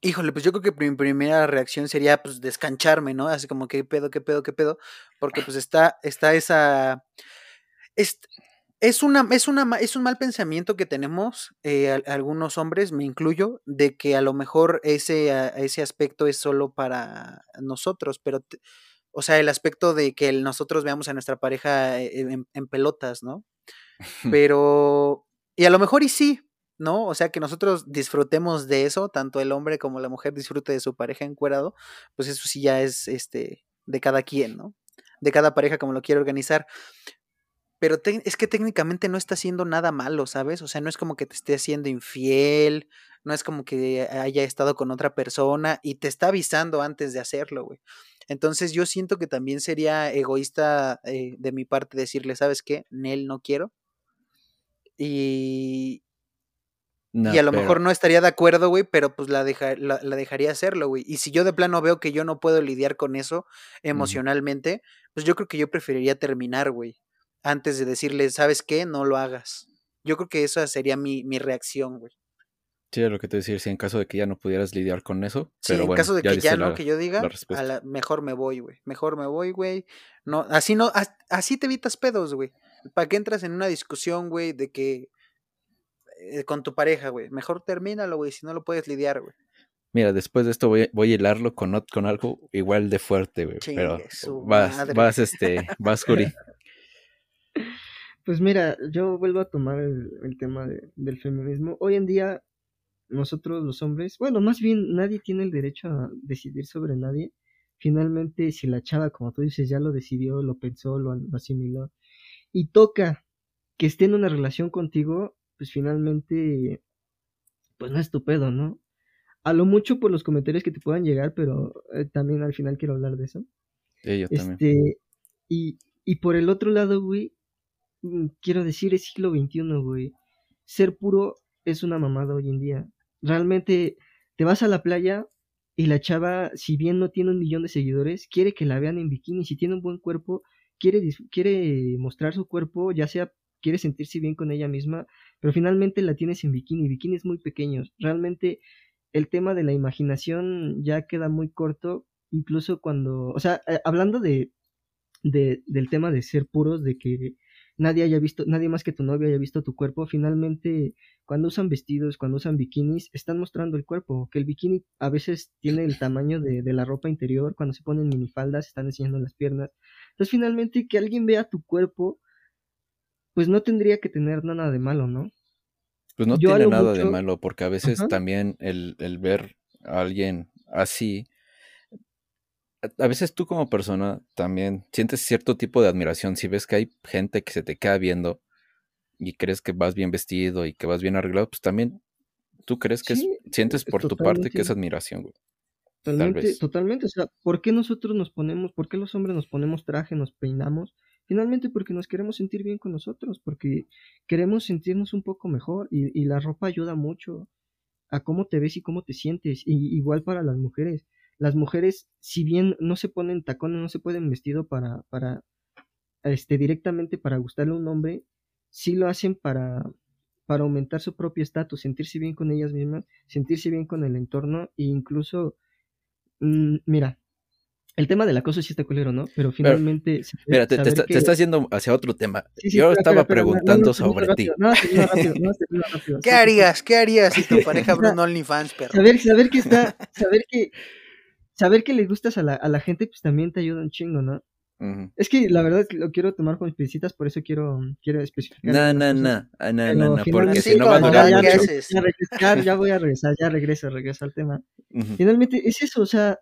híjole, pues yo creo que mi primera reacción sería pues descancharme, ¿no? Así como, ¿qué pedo, qué pedo, qué pedo? Porque pues está, está esa... Es, es, una, es, una, es un mal pensamiento que tenemos eh, al- algunos hombres, me incluyo, de que a lo mejor ese, a- ese aspecto es solo para nosotros, pero, te- o sea, el aspecto de que el- nosotros veamos a nuestra pareja eh, en, en pelotas, ¿no? Pero, y a lo mejor y sí, ¿no? O sea, que nosotros disfrutemos de eso, tanto el hombre como la mujer disfrute de su pareja encuerado, pues eso sí ya es este de cada quien, ¿no? De cada pareja como lo quiere organizar. Pero es que técnicamente no está haciendo nada malo, ¿sabes? O sea, no es como que te esté haciendo infiel, no es como que haya estado con otra persona y te está avisando antes de hacerlo, güey. Entonces yo siento que también sería egoísta eh, de mi parte decirle, ¿sabes qué? Nel, no quiero. Y, No, y a lo pero- mejor no estaría de acuerdo, güey, pero pues la, deja- la, la dejaría hacerlo, güey. Y si yo de plano veo que yo no puedo lidiar con eso emocionalmente, pues yo creo que yo preferiría terminar, güey, antes de decirle, ¿sabes qué? No lo hagas. Yo creo que esa sería mi, mi reacción, güey. Sí, lo que te decía, si en caso de que ya no pudieras lidiar con eso. Sí, pero en bueno, caso de que ya no, que yo diga, la a la- mejor me voy, güey. Mejor me voy, güey. No, así no, as- así te evitas pedos, güey. ¿Para qué entras en una discusión, güey, de que eh, con tu pareja, güey? Mejor termínalo, güey, si no lo puedes lidiar, güey. Mira, después de esto voy, voy a hilarlo con, con algo igual de fuerte, güey. Pero vas, madre. vas, este, vas, Curi. Pues mira, yo vuelvo a tomar el, el tema de- del feminismo. Hoy en día, nosotros los hombres, bueno, más bien nadie tiene el derecho a decidir sobre nadie. Finalmente, si la chava, como tú dices, ya lo decidió, lo pensó, lo, lo asimiló, y toca que esté en una relación contigo, pues finalmente pues no es tu pedo, ¿no? A lo mucho por los comentarios que te puedan llegar, pero eh, también al final quiero hablar de eso. Sí, yo también. Este, y, y por el otro lado, güey, quiero decir, es siglo XXI, güey. Ser puro es una mamada hoy en día. Realmente te vas a la playa y la chava, si bien no tiene un millón de seguidores, quiere que la vean en bikini. Si tiene un buen cuerpo, quiere, quiere mostrar su cuerpo, ya sea quiere sentirse bien con ella misma, pero finalmente la tienes en bikini, bikinis muy pequeños. Realmente el tema de la imaginación ya queda muy corto, incluso cuando, o sea, eh, hablando de, de, del tema de ser puros, de que nadie haya visto, nadie más que tu novio haya visto tu cuerpo, finalmente cuando usan vestidos, cuando usan bikinis, están mostrando el cuerpo, que el bikini a veces tiene el tamaño de, de la ropa interior, cuando se ponen minifaldas están enseñando las piernas. Entonces finalmente que alguien vea tu cuerpo, pues no tendría que tener nada de malo, ¿no? Pues no Yo tiene nada de malo, porque a veces Ajá. también el, el ver a alguien así, a- veces tú como persona también sientes cierto tipo de admiración. Si ves que hay gente que se te queda viendo y crees que vas bien vestido y que vas bien arreglado, pues también tú crees que es- sientes es por tu parte que es admiración, güey. Totalmente, totalmente. O sea, ¿por qué nosotros nos ponemos, por qué los hombres nos ponemos traje, nos peinamos? Finalmente porque nos queremos sentir bien con nosotros, porque queremos sentirnos un poco mejor y, y la ropa ayuda mucho a cómo te ves y cómo te sientes. Y igual para las mujeres. Las mujeres, si bien no se ponen tacones, no se pueden vestido para, para, este, directamente para gustarle a un hombre, sí lo hacen para, para aumentar su propio estatus, sentirse bien con ellas mismas, sentirse bien con el entorno e incluso Mm, mira, el tema del acoso sí está culero, ¿no? Pero finalmente. saber- Mira, te, te está- te que- estás yendo hacia otro tema. Sí, sí, Yo espera, estaba espera, no, no, preguntando no, sobre ti. No, rápido, no, rápido. ¿Qué harías? ¿Qué harías si tu pareja abre un OnlyFans, perro? Saber, saber que está, saber que, saber que le gustas a la, a la gente, pues también te ayuda un chingo, ¿no? Es que la verdad lo quiero tomar con pincitas, por eso quiero, quiero especificar. No, no, no, ah, no, no, porque si no va a durar ya, voy a regresar, ya regreso, regreso al tema. Finalmente es eso, o sea,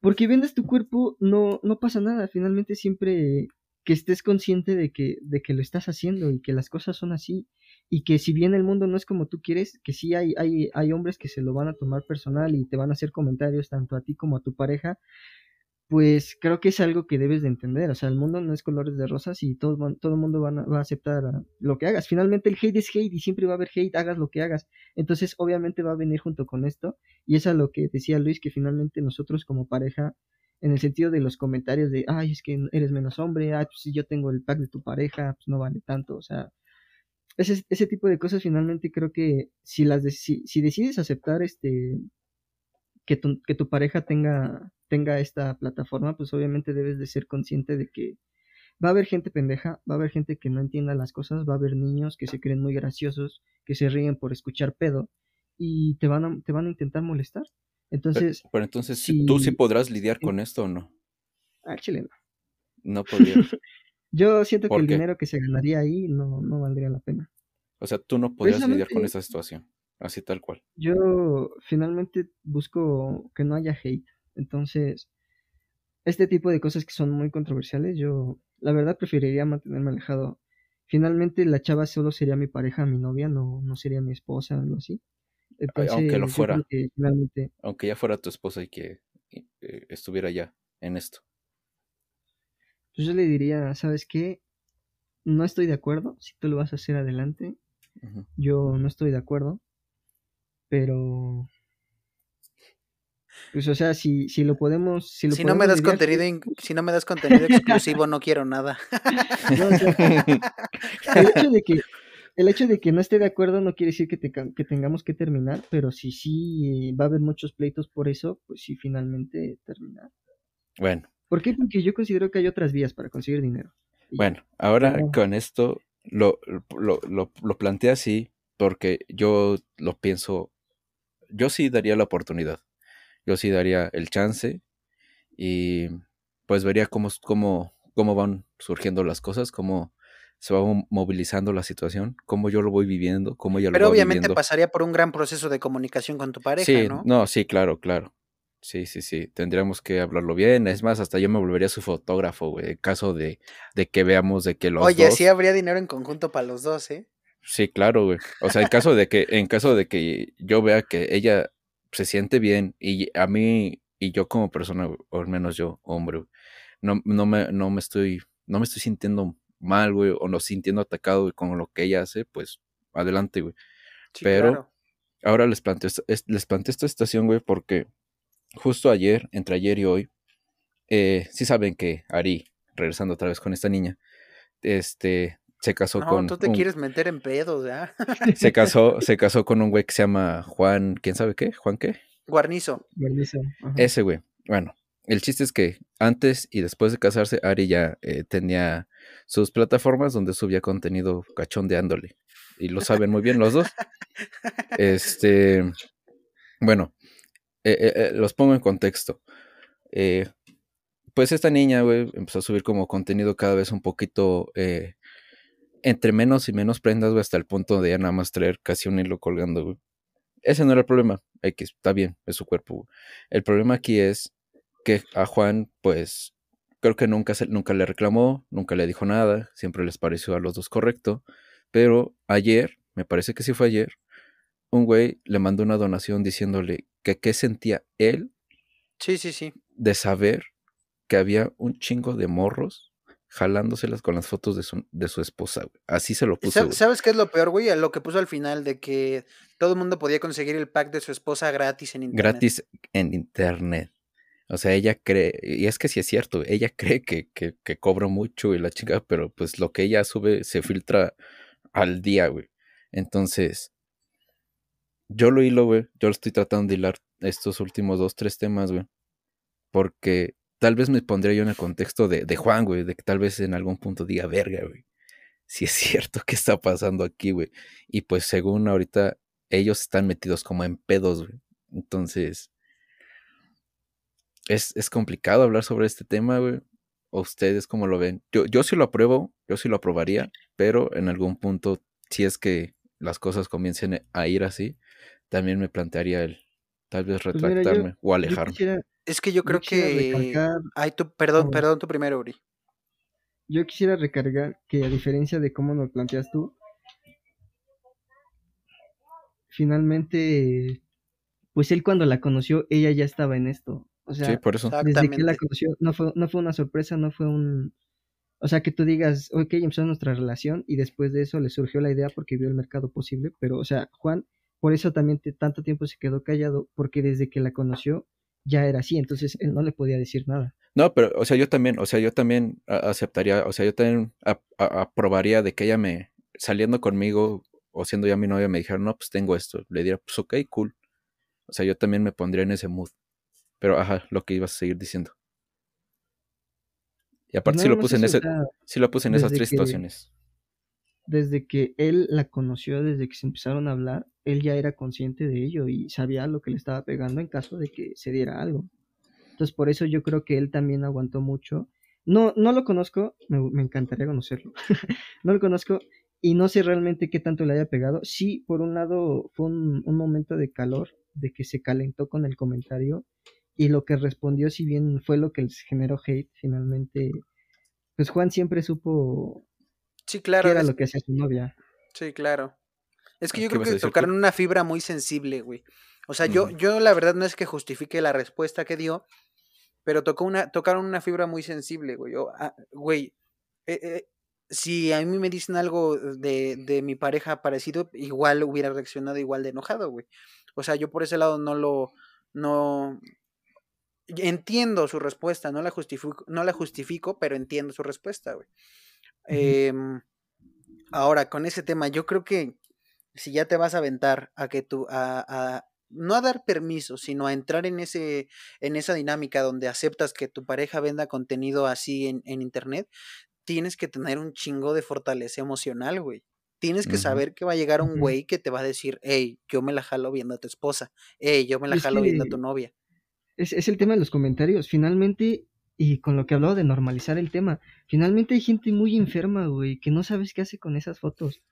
porque vendes tu cuerpo no, no pasa nada, finalmente siempre que estés consciente de que, de que lo estás haciendo y que las cosas son así y que si bien el mundo no es como tú quieres, que sí hay, hay, hay hombres que se lo van a tomar personal y te van a hacer comentarios tanto a ti como a tu pareja, pues creo que es algo que debes de entender, o sea, el mundo no es colores de rosas y todo, el mundo a- va a aceptar lo que hagas, finalmente el hate es hate y siempre va a haber hate, hagas lo que hagas, entonces obviamente va a venir junto con esto y es a lo que decía Luis, que finalmente nosotros como pareja, en el sentido de los comentarios de, ay, es que eres menos hombre, ay, pues si yo tengo el pack de tu pareja, pues no vale tanto, o sea, ese, ese tipo de cosas finalmente creo que si las de- si, si decides aceptar este que tu, que tu pareja tenga, tenga esta plataforma, pues obviamente debes de ser consciente de que va a haber gente pendeja, va a haber gente que no entienda las cosas, va a haber niños que se creen muy graciosos, que se ríen por escuchar pedo y te van a, te van a intentar molestar. Entonces, Pero entonces, si- ¿tú sí podrás lidiar con esto o no? ah, chile, no. No podrías. Yo siento que ¿Por el qué? dinero que se ganaría ahí no, no valdría la pena. O sea, tú no podrías lidiar con esta situación. Así tal cual. Yo finalmente busco que no haya hate. Entonces, este tipo de cosas que son muy controversiales, yo la verdad preferiría mantenerme alejado. Finalmente la chava solo sería mi pareja, mi novia, no, no sería mi esposa o algo así. Entonces, aunque lo fuera. que finalmente, Aunque ya fuera tu esposa y que eh, estuviera ya en esto. Pues yo le diría, ¿sabes qué? No estoy de acuerdo, si tú lo vas a hacer adelante, yo no estoy de acuerdo, pero pues o sea, si, si lo podemos, si lo Si no me podemos das lidiar, contenido, in- si no me das contenido exclusivo, no quiero nada. No, o sea, el hecho de que el hecho de que no esté de acuerdo no quiere decir que, te que tengamos que terminar, pero si sí va a haber muchos pleitos por eso, pues sí finalmente terminar. Bueno, ¿Por qué? Porque yo considero que hay otras vías para conseguir dinero. Bueno, ahora Pero- con esto lo, lo, lo, lo planteé así porque yo lo pienso, yo sí daría la oportunidad, yo sí daría el chance y pues vería cómo, cómo, cómo van surgiendo las cosas, cómo se va mo- movilizando la situación, cómo yo lo voy viviendo, cómo ella lo Pero va obviamente viviendo. pasaría por un gran proceso de comunicación con tu pareja, Sí, ¿no? sí, claro, claro. Sí, sí, sí. Tendríamos que hablarlo bien. Es más, hasta yo me volvería su fotógrafo, güey. En caso de, de que veamos de que los Oye, dos. sí habría dinero en conjunto para los dos, ¿eh? Sí, claro, güey. O sea, en caso de que, en caso de que yo vea que ella se siente bien y a mí y yo como persona, o al menos yo, hombre, no, no, me, no me estoy, no me estoy sintiendo mal, güey, o no sintiendo atacado con lo que ella hace, pues adelante, güey. Pero ahora les planteo, les planteo esta situación, güey, porque justo ayer, entre ayer y hoy, eh, sí saben que Ari, regresando otra vez con esta niña, este, se casó no, con. tú te quieres meter en pedos, ¿ya? Se casó, se casó con un güey que se llama Juan, ¿quién sabe qué? ¿Juan qué? Guarnizo. Guarnizo. Ese güey. Bueno, el chiste es que antes y después de casarse, Ari ya eh, tenía sus plataformas donde subía contenido cachondeándole. Y lo saben muy bien los dos. Este. Bueno, eh, eh, los pongo en contexto. pues esta niña, güey, empezó a subir como contenido cada vez un poquito entre menos y menos prendas, güey, hasta el punto de ya nada más traer casi un hilo colgando, güey. Ese no era el problema. Está bien, es su cuerpo. El problema aquí es que a Juan, pues, creo que nunca, se, nunca le reclamó, nunca le dijo nada, siempre les pareció a los dos correcto. Pero ayer, me parece que sí fue ayer, un güey le mandó una donación diciéndole que qué sentía él. Sí, sí, sí. De saber que había un chingo de morros jalándoselas con las fotos de su, de su esposa, güey. Así se lo puso. ¿Sabes qué es lo peor, güey? Lo que puso al final de que todo el mundo podía conseguir el pack de su esposa gratis en internet. Gratis en internet. O sea, ella cree, y es que sí es cierto, ella cree que, que, que cobra mucho y la chica, pero pues lo que ella sube se filtra al día, güey. Entonces, yo lo hilo, güey. Yo lo estoy tratando de hilar estos últimos dos, tres temas, güey. Porque tal vez me pondría yo en el contexto de, de Juan, güey, de que tal vez en algún punto diga, verga, güey, si es cierto que está pasando aquí, güey. Y pues según ahorita, ellos están metidos como en pedos, güey. Entonces, es, es complicado hablar sobre este tema, güey. ¿O ustedes cómo lo ven? Yo, yo sí lo apruebo, yo sí lo aprobaría, pero en algún punto, si es que las cosas comiencen a ir así, también me plantearía el tal vez pues retractarme o alejarme. Es que yo creo que. Ay, tú, perdón, perdón, tú primero, Uri. Yo quisiera recargar que a diferencia de cómo lo planteas tú, finalmente, pues él cuando la conoció, ella ya estaba en esto. O sea, por eso. desde que la conoció, no fue, no fue una sorpresa, no fue un... O sea, que tú digas, ok, empezó nuestra relación y después de eso le surgió la idea porque vio el mercado posible, pero, o sea, Juan, por eso también tanto tiempo se quedó callado, porque desde que la conoció, ya era así, entonces él no le podía decir nada. No, pero, o sea, yo también, o sea, yo también aceptaría, o sea, yo también aprobaría de que ella me, saliendo conmigo o siendo ya mi novia, me dijera, no, pues tengo esto. Le diría, pues ok, cool. O sea, yo también me pondría en ese mood. Pero, ajá, lo que ibas a seguir diciendo. Y aparte sí lo puse en ese, sí lo puse en esas tres situaciones. Desde que él la conoció, desde que se empezaron a hablar, él ya era consciente de ello y sabía lo que le estaba pegando en caso de que se diera algo. Entonces por eso yo creo que él también aguantó mucho. No, no lo conozco, me, encantaría conocerlo. no lo conozco y no sé realmente qué tanto le haya pegado. Sí, por un lado fue un, momento de calor, de que se calentó con el comentario y lo que respondió, si bien fue lo que les generó hate, finalmente, pues Juan siempre supo sí, claro, qué era lo que hacía su novia. Sí, claro. Es que yo creo que tocaron una fibra muy sensible, güey. O sea, yo, yo la verdad no es que justifique la respuesta que dio, pero tocó una, tocaron una fibra muy sensible, güey. Ah, güey, eh, eh, si a mí me dicen algo de, de mi pareja parecido, igual hubiera reaccionado igual de enojado, güey. O sea, yo por ese lado no lo, no, entiendo su respuesta, no la justifico, no la justifico, pero entiendo su respuesta, güey. Em, ahora, con ese tema, yo creo que si ya te vas a aventar a que tú, a, a, no a dar permiso, sino a entrar en ese, en esa dinámica donde aceptas que tu pareja venda contenido así en, en internet, tienes que tener un chingo de fortaleza emocional, güey. Tienes que saber que va a llegar un güey que te va a decir, hey, yo me la jalo viendo a tu esposa, hey, yo me la jalo viendo a tu novia. Es, es el tema de los comentarios. Finalmente, y con lo que hablaba de normalizar el tema, finalmente hay gente muy enferma, güey, que no sabes qué hace con esas fotos.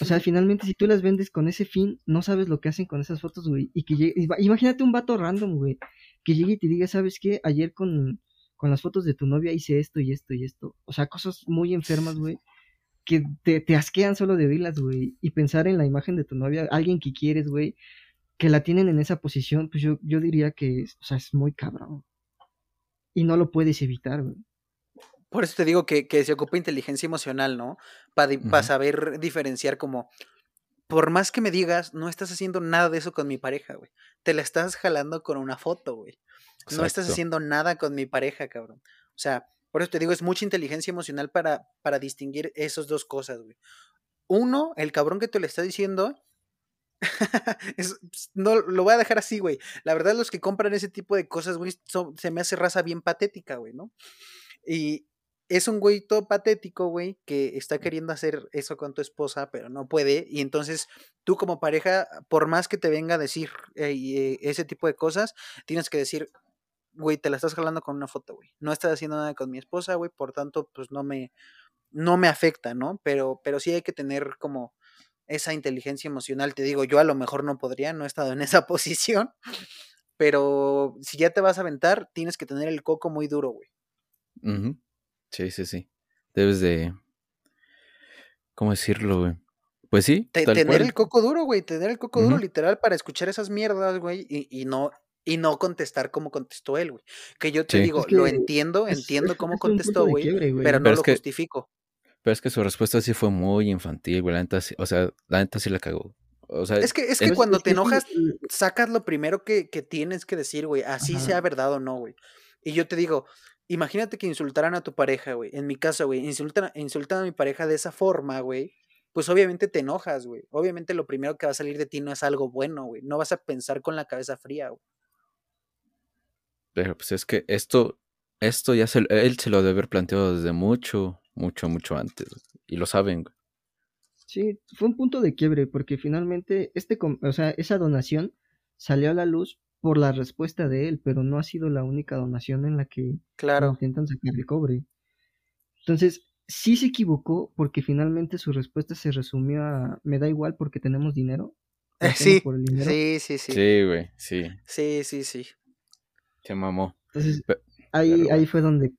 O sea, finalmente si tú las vendes con ese fin, no sabes lo que hacen con esas fotos, güey. Y que llegue, imagínate un vato random, güey, que llegue y te diga, ¿sabes qué? Ayer con, con las fotos de tu novia hice esto y esto y esto. O sea, cosas muy enfermas, güey. que te, te asquean solo de oírlas, güey. Y pensar en la imagen de tu novia, alguien que quieres, güey, que la tienen en esa posición, pues yo, yo diría que o sea, es muy cabrón. Y no lo puedes evitar, güey. Por eso te digo que, que se ocupa inteligencia emocional, ¿no? Para saber diferenciar como, por más que me digas, no estás haciendo nada de eso con mi pareja, güey. Te la estás jalando con una foto, güey. No estás haciendo nada con mi pareja, cabrón. O sea, por eso te digo, es mucha inteligencia emocional para, para distinguir esas dos cosas, güey. Uno, el cabrón que te lo está diciendo, es- ps, no lo voy a dejar así, güey. La verdad, los que compran ese tipo de cosas, güey, son- se me hace raza bien patética, güey, ¿no? Y es un güey todo patético, güey, que está queriendo hacer eso con tu esposa, pero no puede. Y entonces tú como pareja, por más que te venga a decir eh, eh, ese tipo de cosas, tienes que decir, güey, te la estás jalando con una foto, güey. No estás haciendo nada con mi esposa, güey, por tanto, pues no me, no me afecta, ¿no? Pero, pero sí hay que tener como esa inteligencia emocional. Te digo, yo a lo mejor no podría, no he estado en esa posición, pero si ya te vas a aventar, tienes que tener el coco muy duro, güey. Sí, sí, sí. Debes de. ¿Cómo decirlo, güey? Pues sí, Te- tal tener el coco duro, güey, tener el coco duro literal para escuchar esas mierdas, güey, y, y no y no contestar como contestó él, güey. Que yo te Sí. digo, Es lo entiendo, es, entiendo cómo contestó, güey, pero no Pero lo que, justifico. Pero es que su respuesta sí fue muy infantil, güey. La neta, sí- o sea, la neta sí la cagó. O sea, Es que, es que en- cuando te enojas, sacas lo primero que, que tienes que decir, güey, así ajá. sea verdad o no, güey. Y yo te digo, imagínate que insultaran a tu pareja, güey. En mi caso, güey, insultan, insultan a mi pareja de esa forma, güey. Pues obviamente te enojas, güey. Obviamente lo primero que va a salir de ti no es algo bueno, güey. No vas a pensar con la cabeza fría, güey. pero pues es que esto, esto ya se, él se lo debe haber planteado desde mucho, mucho, mucho antes. Y lo saben. Sí, fue un punto de quiebre porque finalmente este, com- o sea, esa donación salió a la luz por la respuesta de él, pero no ha sido la única donación en la que Claro. intentan sacar el cobre. Entonces, sí se equivocó porque finalmente su respuesta se resumió a me da igual porque tenemos dinero. Eh, sí, por el dinero. sí, sí, sí. Sí, güey, sí. Sí, sí, sí. Se mamó. Entonces, ahí, pero ahí fue donde,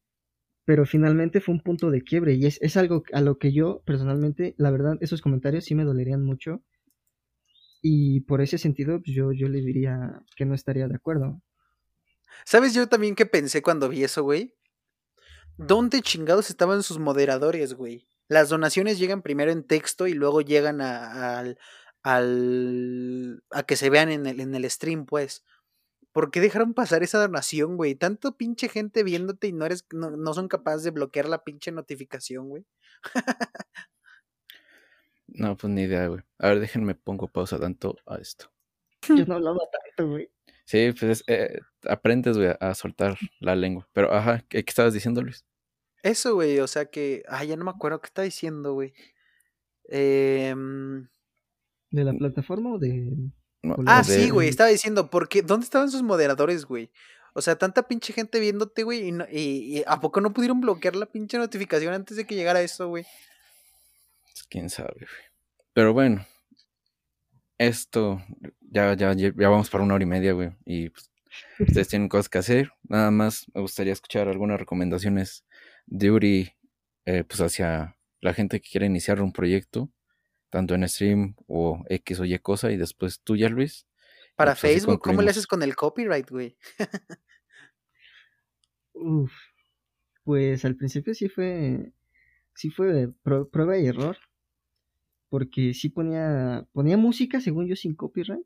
pero finalmente fue un punto de quiebre y es, es algo a lo que yo personalmente, la verdad, esos comentarios sí me dolerían mucho y por ese sentido pues, yo, yo le diría que no estaría de acuerdo. ¿Sabes yo también que pensé cuando vi eso, güey? ¿Dónde chingados estaban sus moderadores, güey? Las donaciones llegan primero en texto y luego llegan a, al, al- a que se vean en el, en el stream, pues. ¿Por qué dejaron pasar esa donación, güey? Tanto pinche gente viéndote y no eres, no, no son capaces de bloquear la pinche notificación, güey. No, pues ni idea, güey. A ver, déjenme pongo pausa tanto a esto. Yo no hablaba tanto, güey. Sí, pues es, eh, aprendes, güey, a soltar la lengua. Pero, ajá, ¿qué, qué estabas diciendo, Luis? Eso, güey, o sea que. Ay, ya no me acuerdo qué está diciendo, güey. Em, ¿De la plataforma o de...? No, Ah, sí, güey, estaba diciendo, ¿por qué? ¿Dónde estaban sus moderadores, güey? O sea, tanta pinche gente viéndote, güey, y, no- y- y ¿a poco no pudieron bloquear la pinche notificación antes de que llegara eso, güey? pues, quién sabe, güey. Pero bueno, esto, ya, ya, ya ya vamos para una hora y media, güey. Y pues, ustedes tienen cosas que hacer. Nada más me gustaría escuchar algunas recomendaciones de Uri, eh, pues hacia la gente que quiere iniciar un proyecto, tanto en stream o X o Y cosa, y después tú ya, Luis. Para pues Facebook, ¿cómo le haces con el copyright, güey? Uf, pues al principio sí fue, sí fue prueba y error, porque sí ponía, ponía música según yo sin copyright,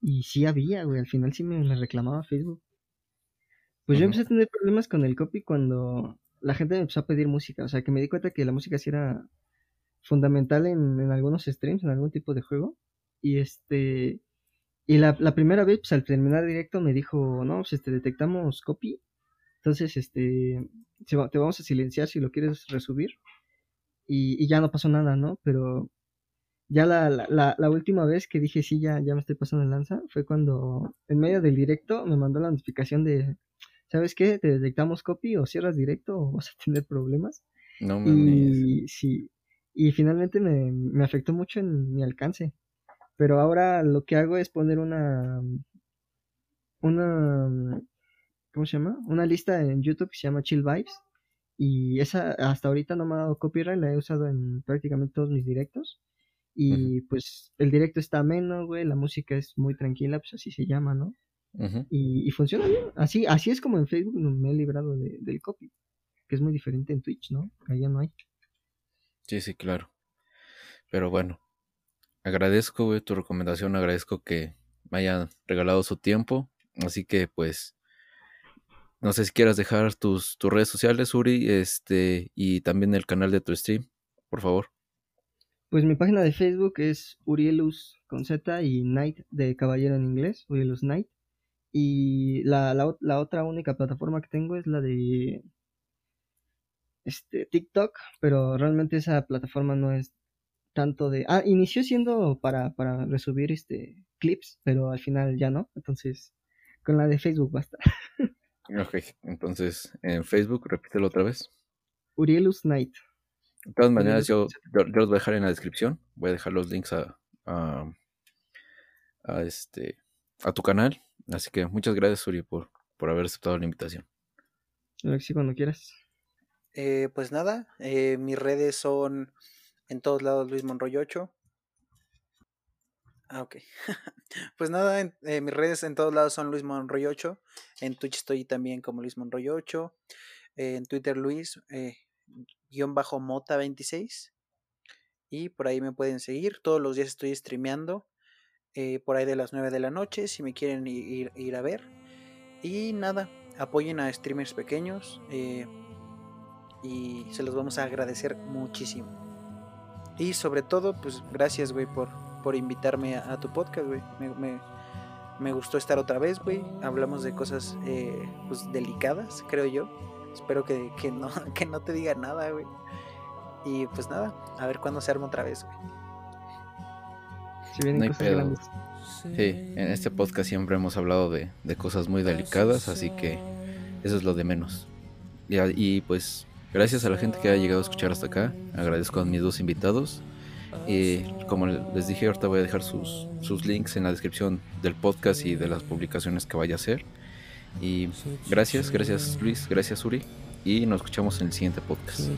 y sí había, güey, al final sí me, me reclamaba Facebook. Pues yo empecé a tener problemas con el copy cuando la gente me empezó a pedir música, o sea que me di cuenta que la música sí era fundamental en, en algunos streams, en algún tipo de juego, y este, y la, la primera vez, pues al terminar el directo me dijo, no, pues este, detectamos copy, entonces, este, te vamos a silenciar si lo quieres resubir. Y, y ya no pasó nada, ¿no? Pero ya la, la, la, la última vez que dije, sí, ya, ya me estoy pasando el lanza, fue cuando en medio del directo me mandó la notificación de, ¿sabes qué? Te detectamos copy o cierras directo o vas a tener problemas. No mames. Y sí, y finalmente me, me afectó mucho en mi alcance. Pero ahora lo que hago es poner una, una, ¿cómo se llama? Una lista en YouTube que se llama Chill Vibes. Y esa hasta ahorita no me ha dado copyright, la he usado en prácticamente todos mis directos. Y pues el directo está ameno, güey, la música es muy tranquila, pues así se llama, ¿no? y, funciona bien. Así, así es como en Facebook me he librado del copy, que es muy diferente en Twitch, ¿no? Allá no hay. Sí, sí, claro. Pero bueno, agradezco, tu recomendación, agradezco que me hayan regalado su tiempo. Así que pues no sé si quieras dejar tus, tus redes sociales, Uri, este, y también el canal de tu stream, por favor. Pues mi página de Facebook es Urielus con Z y Knight de caballero en inglés, Urielus Knight. Y la, la, otra única plataforma que tengo es la de este, TikTok, pero realmente esa plataforma no es tanto de... Ah, inició siendo para, para resubir este, clips, pero al final ya no. Entonces, con la de Facebook basta. ok, entonces en Facebook, repítelo otra vez. Urielus Knight. De todas maneras, yo, los voy a dejar en la descripción. Voy a dejar los links a, a, este a tu canal. Así que muchas gracias, Uri, por, por haber aceptado la invitación. Alexi, cuando quieras. Eh, pues nada, eh, mis redes son en todos lados Luis Monroy 8. Ah, ok. pues nada, eh, mis redes en todos lados son Luis Monroy 8. En Twitch estoy también como Luis Monroy 8. en Twitter Luis, guion bajo Mota 26. Y por ahí me pueden seguir. Todos los días estoy streameando. Por ahí de las 9 de la noche si me quieren ir, ir a ver. Y nada, apoyen a streamers pequeños. Eh, y se los vamos a agradecer muchísimo. Y sobre todo, pues gracias, güey, por, por invitarme a, tu podcast, güey. Me, me, gustó estar otra vez, güey. Hablamos de cosas eh, pues, delicadas, creo yo. Espero que, que, no, que no te diga nada, güey. Y pues nada, a ver cuándo se arma otra vez, güey. no hay pedo. Sí, en este podcast siempre hemos hablado de, de, cosas muy delicadas, así que eso es lo de menos. Y, y, pues, gracias a la gente que ha llegado a escuchar hasta acá. Agradezco a mis dos invitados. Y como les dije, ahorita voy a dejar sus, sus links en la descripción del podcast y de las publicaciones que vaya a hacer. Y gracias, gracias Luis, gracias Uri. Y nos escuchamos en el siguiente podcast.